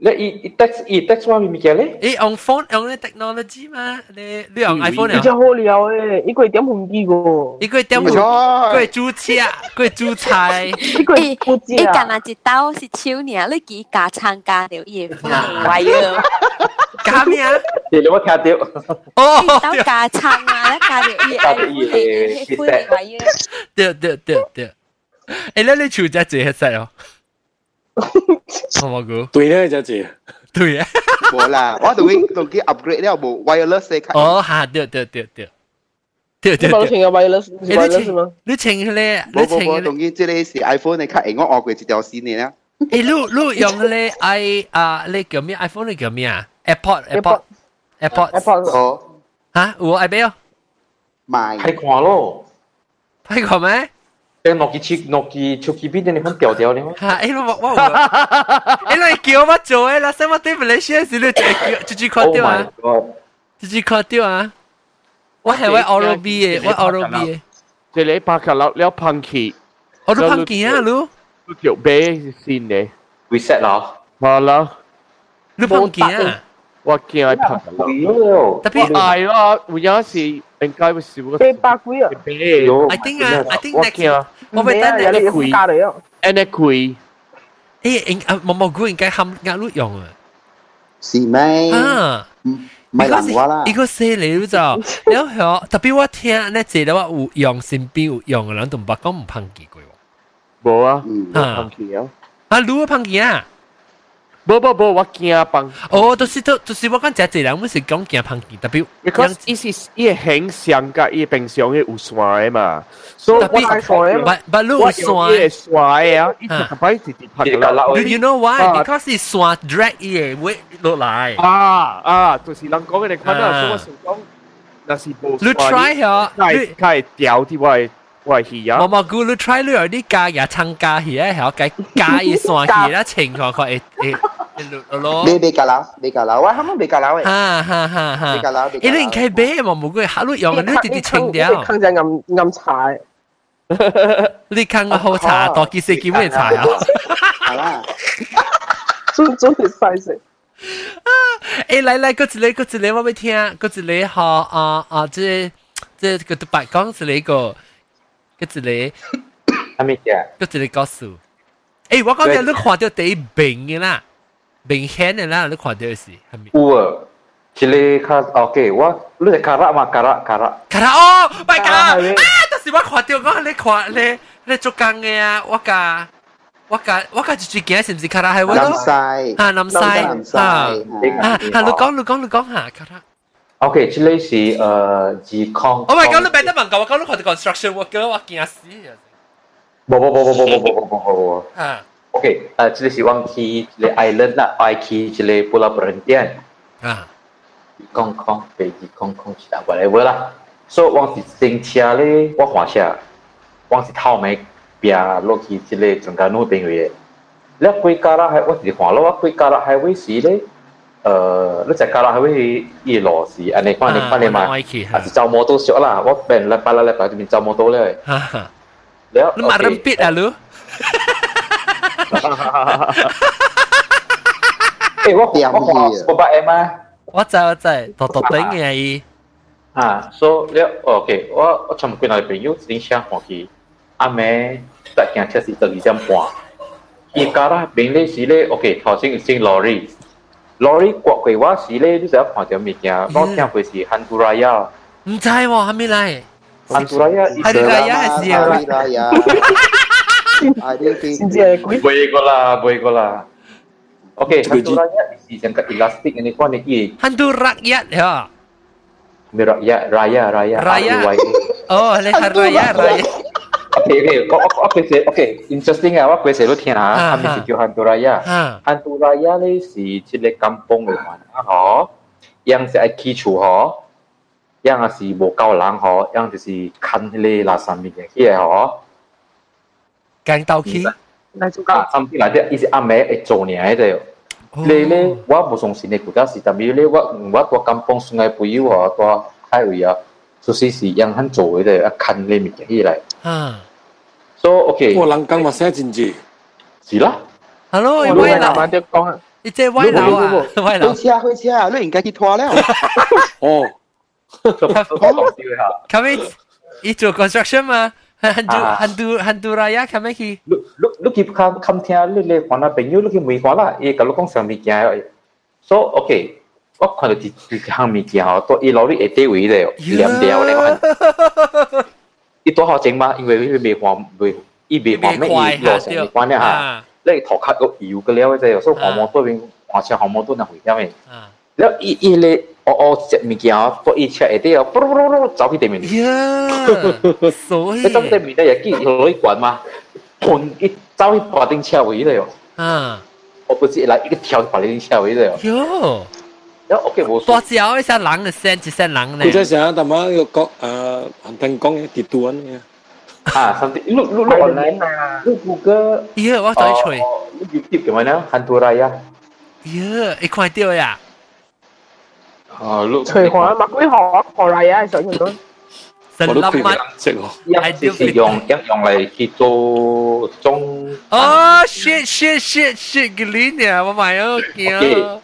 S8: 你一一 text 一 text 话咪咪嘅咧？
S1: 诶用 phone 用咧 technology 嘛？你你用 iPhone
S10: 比较好聊诶，一个点红啲个，
S1: 一个点红，佢系煮车，佢系煮菜。
S10: 一个
S4: 诶，你干那一刀是手呢？你几加参加了嘢？坏咗。
S1: 加咩啊？
S8: 你有冇听到？
S1: 哦，
S4: 刀加撑啊，加了嘢，
S8: 加了嘢，
S4: 系坏咗。
S1: 对对对对。诶，你你厨仔自己食哦。 毛毛菇。
S6: 对咧，就系。
S1: 对啊。
S3: 冇啦，我同佢同佢 upgrade 了冇 wireless 嘅卡。
S1: 哦，吓，对对对对。对对
S10: 对。你 wireless wireless 吗？
S1: 你请咧，
S3: 你请咧。同佢即系是 iPhone 嘅卡，我学过一条线嘅啦。
S1: 诶，你你用咧 i 啊，你叫咩 iPhone 你叫咩啊？AirPod AirPod AirPod
S10: AirPod
S3: 哦。
S1: 吓，我 i 俾哦。
S3: 买。
S8: 睇看咯。
S1: 睇看咩？
S8: 诶，诺基切诺基手机边啲你分掉掉你吗？
S1: 吓！诶，我我诶，你叫我做诶，嗱，使我对唔嚟先时，你叫直接 call 掉啊！直接 call 掉啊！我系位 Oral B 嘅，我 Oral B 嘅。
S9: 即系你拍卡落了 punky，
S1: 我都 punky 啊，你。
S9: 你条啤先嘅
S8: reset 啦，
S9: 系啦。
S1: 你 punky 啊？
S9: 我见系拍
S8: 咯。
S1: 特别
S9: 系咯，会有时 应该会少个。
S10: 八百几啊？
S1: I think 啊，I think next，我会等你
S10: 贵。加嚟啊！
S9: N 贵。
S1: 诶，应啊，毛毛菇应该含压碌用啊。
S3: 是咩？
S1: 啊。
S3: 唔系难话啦。
S1: 一个细嚟就，然后特别我听咧，即系话有用身边有用嘅人，同白讲唔 punky 过。
S9: 冇啊，
S3: 嗯，
S9: punky 啊。
S1: 啊，你啊 punky 啊？
S9: 无无无，我惊棒。
S1: 哦，都是都都是我讲真济人，我是讲惊棒见，特别。
S9: Because 伊是伊很像甲伊平常迄有山的嘛，所以我来说
S1: 的嘛，不路有
S9: 山的山啊，伊特别是伫拍
S1: 啦。You know why? Because 伊山 drag 伊的位落来。
S9: 啊啊，就是人讲嘅你看到，所以我想讲，那是无。
S1: 你 try 下，
S9: 你开调啲位。喂，系啊！
S1: 毛毛菇，你 try 你有啲加嘢参加起来，系计加一算起啦，情况佢诶诶诶咯。
S3: 你别㗎啦，别㗎啦，我啱啱别㗎啦喂。
S1: 哈哈哈哈！
S3: 别㗎啦，别。
S1: 诶，你唔可以俾毛毛菇，下路用你直接清掉。
S10: 坑只暗暗茶。
S1: 你坑个好茶，多几四几咩茶啊？
S3: 系啦。
S10: 真真系嘥食。
S1: 诶，嚟嚟，嗰一个嗰一个我要听，嗰一个吓啊啊！即即个独白讲是呢个。 嗰一个，
S8: 系咪嘅？
S1: 嗰一个告诉，诶，我讲嘅你看到第一明嘅啦，明显嘅啦，你看到是系咪？
S8: 有啊，一个卡，OK，我你系卡拉嘛？卡拉卡拉。
S1: 卡拉哦，唔系卡拉啊！但是我看到我你看你你做工嘅啊，我架我架我架住住件是唔是卡拉系喎？
S3: 南西
S1: 啊，南西啊啊！你讲你讲你讲下卡拉。
S8: OK，这类是诶自抗。
S1: Oh my god！你别得问我，我讲你看到 construction worker，我惊死啊！
S8: 不不不不不不不不不不。
S1: 啊。
S8: OK，诶，这里是往去这个 island 啦，爱去这个 pulau perhentian。
S1: 啊。
S8: 空空飞机空空其他 whatever 啦。所以往是新车咧，我换车，往是头尾边落去这个中间路边位。你过加拉海，我是换咯，我过加拉海位时咧。 诶，你只加拉系会伊罗是，安尼看你看你嘛，还是走摩托少啦，我变礼拜啦礼拜就变走摩托咧。แล้ว
S1: 你มาเริ่มปิดอ่ะลู
S8: เอ้ยว่าผมว่าผมผมไปเอ็มมา
S1: ว่าใจว่าใจต่อต่อเต็งไง
S8: อ่า so แล้วโอเคว่าว่าชมกุนอะไรเป็นยุสิงเชียงหัวกีอาแม่แต่แกงเชื่อสิตะกี้จำปวอีการะเป็นเลยสิเลยโอเคทอซิงซิงลอรี่ Lori kuat kuat wah
S1: si le tu saya faham jam
S8: ini ya. Bawa kian
S1: kuat si hantu raya. Mencai wah kami
S3: lai. Eh. Hantu raya.
S10: Hari raya sih ya.
S8: Hari raya. Hari raya. Boleh kola, boleh kola. Okay, hantu raya sih yang kat elastik ini kau niki.
S1: Hantu rakyat ya.
S8: Merakyat raya raya.
S1: Raya. Oh, leh hari raya raya.
S8: OK OK，我我我佢写 OK interesting 啊！我佢写都听下，系咪是叫汉都拉雅？汉都拉雅咧是一个kampung 嘅话啊，嗬，样是爱起厝嗬，样是无够人嗬，样就是看迄个垃圾物件起来嗬。
S1: 惊到起？
S10: 嚟做
S8: 啊，甚至嚟啲伊是阿妹会做呢喺度。你咧，我冇相信你国家是，但系咧，我我个 kampung 算系朋友啊，个海位啊。就是是样很做的，一看你物件起来。
S1: 啊。
S8: So OK。
S6: 我人讲话写真字。
S8: 是啦。
S1: Hello，
S10: 你歪楼啊？点讲啊？
S1: 你即系歪楼啊？歪楼。
S3: 开车开车啊！你应该去拖了。
S6: 哦。
S1: 咁你你做 construction 嘛？Hantu hantu hantu raya 咁样去。
S8: 你你你去看看听你你看那朋友你去问看啦，伊甲你讲啥物件？So OK。我看到啲啲项物件吼，都伊攞啲下底位咧，黏掉咧。我 伊多好整嘛？因为佢未换未，伊未换咩？伊落成未换咧吓。你头壳个油嘅了啫，所以项目多边换车项目都能回啱嘅。แล้วอีอีเลยอ๋อเจ็บมีเกี่ยวตัวอีเชื่อเดียวปุ๊บปุ๊บปุ๊บ走去地面。
S1: 呀，所以
S8: 你走地面咧，又见攞啲滚嘛，盘一走去白丁车位咧
S1: 喎。啊，
S8: 我不知嚟一个跳白丁车位咧喎。
S1: 哟。
S8: OK 冇
S1: 多少一只人嘅声，一只人咧。
S6: 佢在想，但系个国诶韩听讲嘅跌断嘅。
S8: 啊，甚至录录录 online 啊，录 Google。
S1: 咦，我再吹。
S8: 录 YouTube 嘅咩呢？韩都拉呀。
S1: 咦，你看到呀？
S8: 啊，录。
S10: 随韩乜鬼学学嚟啊？想唔到。
S1: 神
S6: 我都佢
S1: 乜？
S6: 识喎。
S8: 一是用一用嚟去做中。
S1: 哦，shit shit shit shit，嘅呢啊，我买咗件。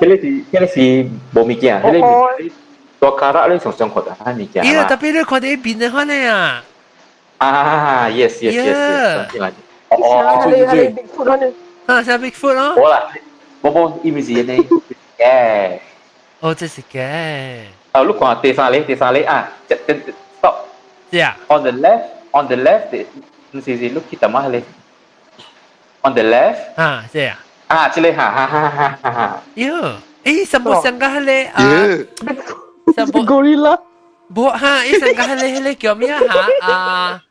S8: Hele si hele si bomikya. Hele tua karak le
S1: song song kota mikya. Iya tapi le kota ibin le kan ya.
S8: Ah yes yes yes.
S10: Oh, hele hele Bigfoot kan.
S1: Ha, saya Bigfoot
S8: lah. Oh lah. Bobo imizi
S1: ni. Eh. Oh, thế
S8: là cái. À, lúc còn tê sang lấy, tê sang lấy à, stop.
S1: Yeah.
S8: On the left, on the left, nó gì gì lúc khi tầm mắt lên. On the left.
S1: À, thế à.
S8: 啊，这里哈哈哈哈哈哈。
S1: 哟，诶，什么上个系咧啊？什么
S10: gorilla？
S1: 冇哈，诶上个系咧系咧叫咩哈啊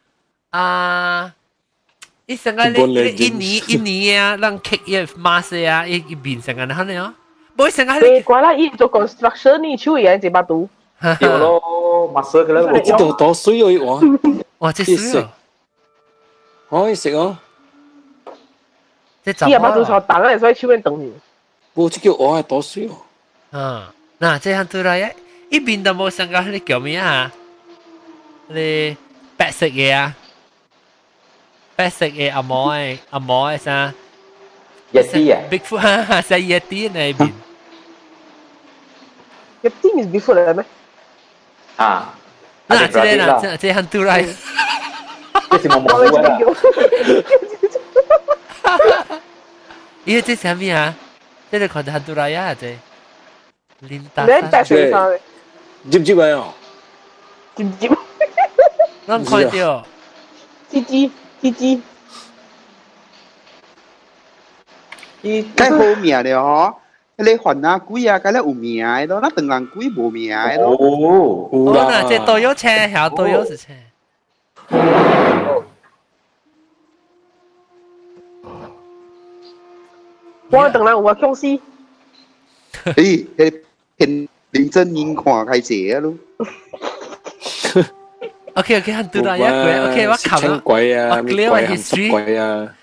S1: 啊？诶上个咧印尼印尼啊，让 kick 一 mask 啊，一一边上个系咧哦。冇上个系咧。
S10: 怪啦，伊做 construction 呢，手嘢一把刀。
S8: 有咯，马斯克咧，
S6: 我知道多水喎，哇！
S1: 哇，这水
S6: 可以食哦。
S1: 即系
S10: 伊把刀错等嚟，所以手边等住。
S6: 我即叫我系多水
S1: 哦。啊，嗱，这样对啦，一边都冇上个系咧叫咩啊？你白色嘢啊？白色嘅阿毛诶，阿毛诶啥？
S8: Yeti 啊，
S1: Bigfoot 哈哈，系 Yeti 那边。
S10: Yeti 系 Bigfoot 嚟咩？
S8: 啊，
S1: 嗱，这个啦，这这很突然。
S8: 这是毛毛菇啦。
S1: 咦，这系咩啊？这个看到很突然呀，这。林达。
S10: 你白色衫。
S6: 接唔接位啊？
S10: 接唔接？
S1: 我看到。
S10: 吱吱吱吱。
S3: 伊介好命了吼，你还啊鬼啊，介咧有命嘅咯，那当然鬼无命嘅咯。
S8: 哦，
S1: 哦，那这都有车，系都有是车。
S10: 我当然有啊，僵尸。
S3: 咦，迄片林正英看开者咯。
S1: OK OK，很突然一鬼，OK 我冚啦。
S6: 鬼啊，
S1: 我 clear 我 history。
S6: 鬼啊。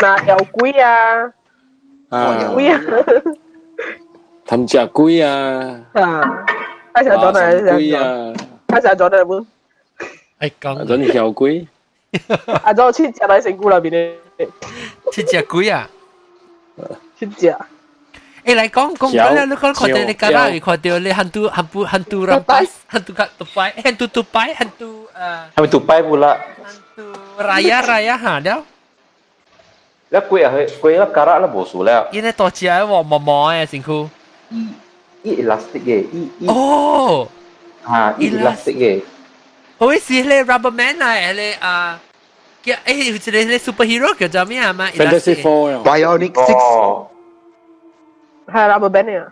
S10: 嗱，有鬼啊！
S6: 啊，
S10: 鬼啊！
S6: 氹只鬼啊！
S10: 啊，开始咗嚟，
S6: 鬼啊！
S10: 开始咗嚟本。
S1: 系讲。
S6: 准条鬼。
S10: 啊，咗切只喺成股里边 咧。
S1: 切只鬼啊！
S10: 切只。
S1: 诶，嚟讲讲紧咧，你讲看到你家啦，看到你hantu hantu hantu rampas hantu kat tupai hantu tupai hantu 诶。
S8: 系咪杜拜布啦？
S1: hantu raya raya 吓了。
S8: แล้วกุยอะเฮ้ยกุยแล้วการะแล้วบ่สูแล้ว
S1: 因为多只喎毛毛嘅身躯。
S8: อีอิลาสติก嘅อีอี
S1: 哦，
S8: อ่าอีอิลาสติก嘅
S1: 好似你 Rubberman 啊，你啊，叫诶，好似你你 superhero 叫做咩啊嘛
S6: Fantasy Four 啊
S3: Bionic Six
S8: 哦
S10: 系 rubber band 嚟啊！
S7: Fantastic
S8: จะสีฟอ
S7: Four
S8: ง
S7: Reed Richards
S8: อ่า
S10: Kaya, eh, sila superhero kaya jami ama. Fantasy
S1: Four. Bionic Six.
S10: Hai apa band ya?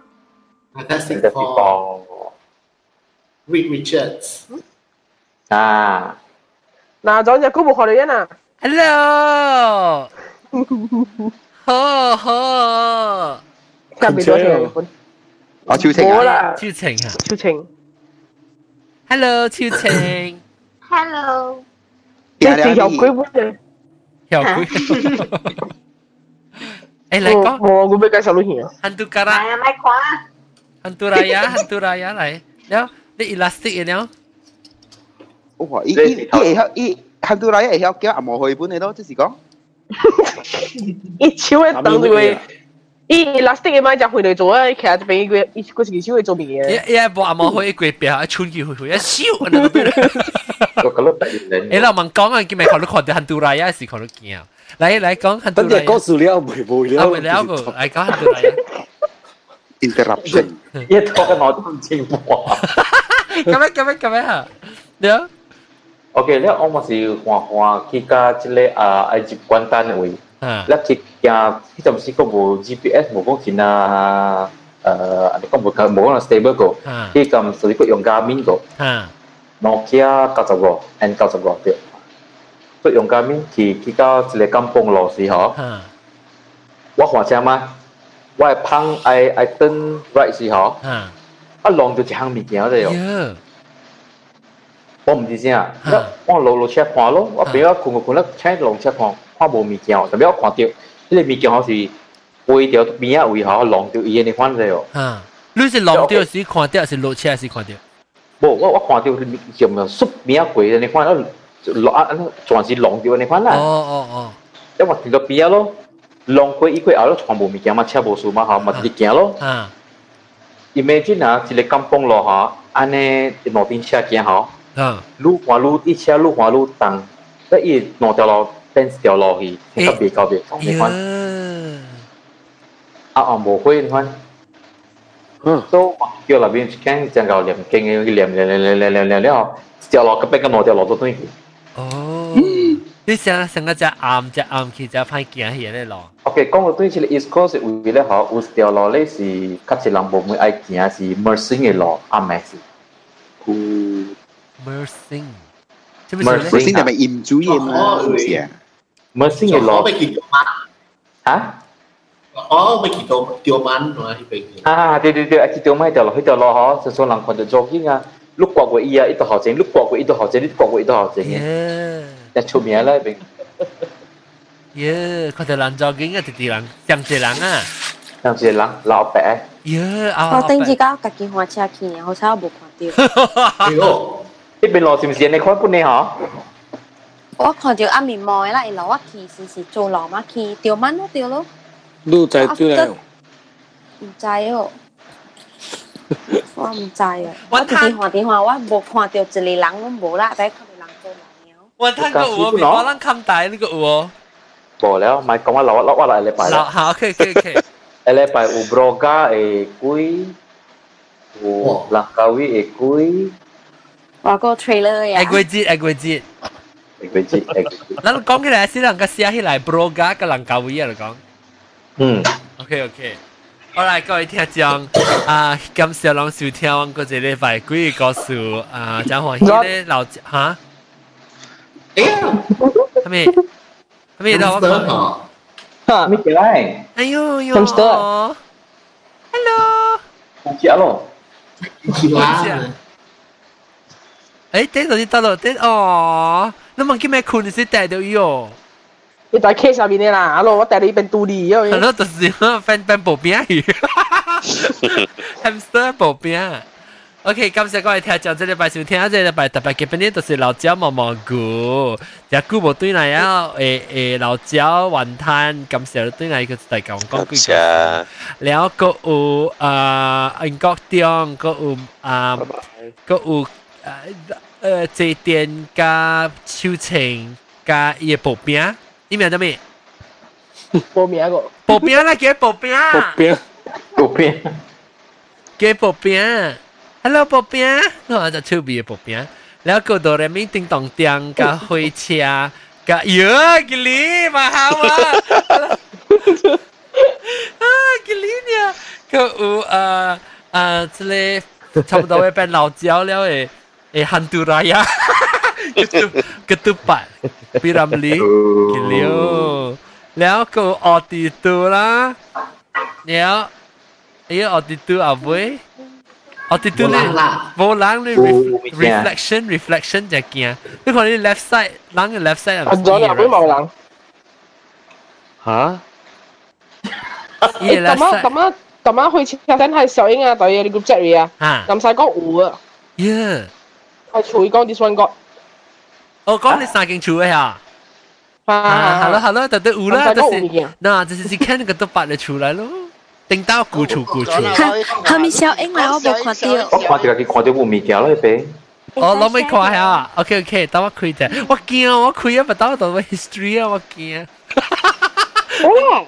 S10: Fantastic Four.
S3: Reed Richards. À. Nào,
S10: rồi giờ
S1: cũng một hồi
S10: nữa nè.
S1: Hello.
S10: Ho ho. Chắc bị đôi rồi.
S1: Ở Chiêu à? Chiêu
S10: Trình
S1: à?
S10: Chiêu Trình. Hello, Chiêu Trình. Hello. Dạ chị
S1: dầu quý
S4: quá đi Dầu quý
S1: Ê lại có Ồ, gue BK selalunya Hantukara Naik quá Hanturaya, Hanturaya
S3: này. Nếu, đi elastic này nếu Ủa, ý, ý, ý, ý, Hanturaya ấy theo kéo ả mồ hồi này đó chứ gì
S10: có. Ý chiếu em. tầng rồi 伊 last 嘅咪就去嚟做啊，其實就俾佢，佢自己先去做別嘢。
S1: 一一部阿媽可以佢別一穿佢去去一燒，
S8: 我咁樣突然嚟。
S1: 誒，嗱，問講啊，佢咪看到看到很多啦，有時看到見啊。嚟嚟講很多。
S6: 等陣講數了，冇冇了。
S1: 冇了個，嚟講很多啦。
S3: Interruption，
S8: 一拖我都唔清楚。
S1: 咁樣咁樣咁樣嚇，
S8: 你啊？OK，你我咪是看看佢家即個
S1: 啊埃
S8: 及簡單嘅位。là khi kia khi tầm sinh có bộ GPS một con khi na anh có một cái một là stable cổ. Khi cầm sử dụng 用 Garmin
S1: cổ.
S8: Nokia cao tốc bộ and cao tốc được sử dụng
S1: Garmin thì
S8: khi cao chỉ là cầm phong lò gì hả quá hòa cha mà quá phăng ai ai tên right gì hả à lòng được chỉ hàng
S1: mình kéo đấy rồi.
S8: 我唔知先啊，我路路 check 看咯，我比较困困困咧 check 路 check 看。看无物件，特别我看到，呢个物件好似背条边啊位好浪到伊嘅款嚟哦。
S1: 啊，你是浪掉是看掉是落车是看掉？
S8: 无，我我看到啲叫咩缩边啊鬼嘅款，落啊全是浪掉嘅款啦。
S1: 哦哦哦，
S8: 因为见到边啊咯，浪过伊过后咯，全部物件嘛，车无数嘛，吓，咪直行咯。
S1: 啊，
S8: Imagine 啊，一个金崩落吓，安尼路边车行吓。
S1: 啊，
S8: 路滑路一车路滑路当，那伊两条路 变一条路去，特别特别讲你看，啊啊无会你看，嗯，都叫那边间正够念经嘅念念念念念念念了，一条路个边个两条路都对去，
S1: 哦，你想想个只暗只暗去只歹行去咧咯？
S8: OK，讲到对起嚟 East Coast 为咧嗬，有一条路咧是较一人无会爱行是 Mersing 嘅路，暗暝是。
S3: 嗯
S1: Mersing，
S3: Mersing 系咪盐煮嘢嘛？唔是啊。
S8: mới
S7: xin người Lord. Hả? Oh, mai kita tiom
S8: an
S7: no hi pek. Ha, de de de aki tiom mai talo hi talo ha, so so lang kon de jog
S8: yin a. Lúc quả của ia ít họ chén, lúc quả của ít họ chén, ít quả của ít họ chén. Đã chụp mía lại bình. Yeah, có thể làm jogging à thì thì làm, chẳng chỉ làm à. Chẳng chỉ làm, lão bé. Yeah,
S1: à.
S8: Tôi tính chỉ có cái
S1: kia hoa cha kia, họ sao bộ quan tiêu. Đi ô. Bên lò
S8: xem xem này khó cũng
S1: nè hả?
S4: 我看到暗面望啦，老啊去是是做老嘛去，钓蚊咯钓咯。
S6: 你在钓来？
S4: 唔知哦。我唔知啊。我電話電話，我冇看到一個人，我冇啦，睇看到人做人了。
S1: 我睇過我面包人看大呢個我。
S8: 冇了，咪講我老我我嚟禮拜啦。
S1: 好，OK OK OK。
S8: 禮拜有 broga 誒龜，有蘭卡威誒龜。
S4: 我個 trailer 呀。
S1: 誒龜節，
S8: 誒龜節。诶贵节，
S1: 嗱讲起来先能够写起来 broga 嘅人教会啊嚟讲。
S8: 嗯，
S1: OK OK，好啦，各位听众啊，感谢两收听我嗰一礼拜几个故事啊，真欢喜咧老吓，
S7: 哎呀，
S1: 系咪？系咪到我讲？
S10: 吓，
S8: 咩叫咧？
S1: 哎呦呦
S10: Hamster
S1: ，Hello，
S8: 唔知啊咯，
S7: 奇怪，
S1: 诶，等到你到到等哦， 那么叫咩困是带到哟？
S10: 你在 K 下面的啦，阿罗我带你变独立哟。
S1: 阿罗就是翻翻薄饼鱼，hamster 薄饼。OK，感谢各位听众，这礼拜收听，这礼拜特别嘉宾就是老椒毛毛菇，也久无对来啊，诶诶，老椒云吞，感谢对来个大家讲句句，然后个有啊，英国中个有啊，个有啊。呃祭奠加秋情加伊个薄饼，你名得咩？
S10: 薄饼个
S1: 薄饼啦，叫薄饼，
S6: 薄饼，
S8: 薄饼，
S1: 叫薄饼。Hello 薄饼，我就出面薄饼，然后过到人民叮当叮加火车加哟，吉利嘛好啊。啊，吉利呀，个有啊啊，这里差不多要变老焦了诶。诶ฮันตูรายะกระตุกระตุปัดพิรามลีกิเลวแล้วก็ออติตูละแล้วเออออติตูอ่ะเว้ย 哦，对对咧，无人咧 reflection reflection 就惊。你看你 left side，人嘅 left side
S10: 啊，咗你会冇人。
S9: 吓？
S10: 诶，咁啊咁啊咁啊，去车站系小英啊，对嘅，你 group chat 嚟啊。
S1: 啊。
S10: 咁细讲有啊。
S1: Yeah。
S10: 系随讲 this one 个。
S1: 哦，讲你三间厝嘅呀？啊，好了好了，就对有啦，就是嗱，就是是看那个都八的出来咯。顶到古厝古厝。
S4: 后面小英来，我冇看到。
S8: 我看到佢看到有物件咯，边。
S1: 哦，攞咪看下？OK OK，等我开啫。我惊，我开啊，唔到到我 history 啊，我惊。
S10: 好啦，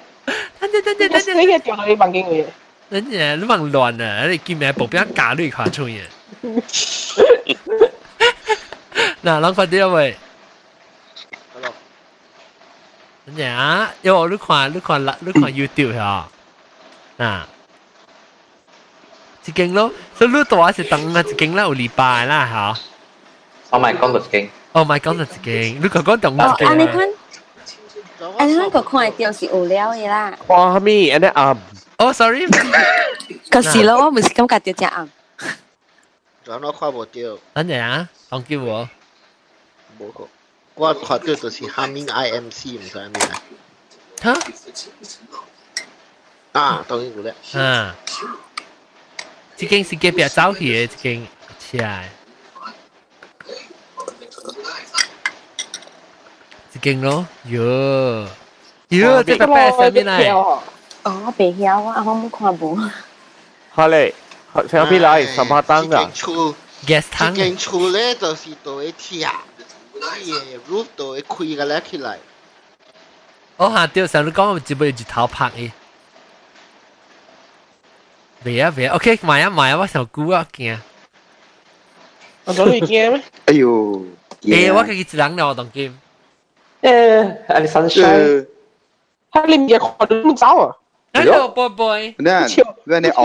S10: 等阵等阵等阵，你嘅掉到你房间嘅。
S1: 人家你忙乱啊！你见咩步边假你看出嘢？ 嗱，谂快啲啊喂！人家，因为你看你看你看 YouTube 吓。啊，一间咯，所以你多是等啊一间啦，有礼拜啦吓。
S8: 我咪讲到一间。
S1: 哦，咪讲到一间，你讲讲等一间。
S4: 啊，你看，啊，你看个看到是有料嘅啦。
S9: 哇，咪，安尼暗。
S1: 哦，sorry。
S4: 可是咯，我唔是感觉到只暗。
S11: 然后看无到。
S1: 等阵啊，当叫我。
S11: 无个，我看到就是哈明 IMC，唔知咩啊。
S1: 吓？
S11: 啊，当然有咧。
S1: 啊，这间是隔壁走去嘅，这间起来。这间咯，哟，哟，这个白上面嚟。
S4: 哦，白晓啊，我冇看无。
S9: 好嘞， 上边来什么灯啊？
S1: gas 灯。
S11: 这间厝咧就是都会贴，伊个 roof 都会开个咧起来。
S1: 我下掉上你讲，只不过日头拍嘅。未啊未啊，OK，买啊买啊，我想估啊惊。
S10: 我早你惊咩？
S3: 哎呦！
S1: 诶，我自己一人了，我当剑。
S8: 诶，阿你新水，
S10: 他你唔系看到咁走啊？
S1: Hello boy boy，
S3: 那那你
S10: 跳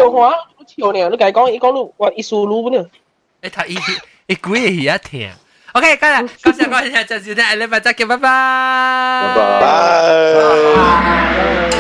S10: 花，跳呢？你讲讲，伊讲你话一数路呢？
S1: 诶，他伊伊鬼嘢一听。OK，今日感谢各位听众收听，礼拜再见，拜拜。
S8: 拜拜。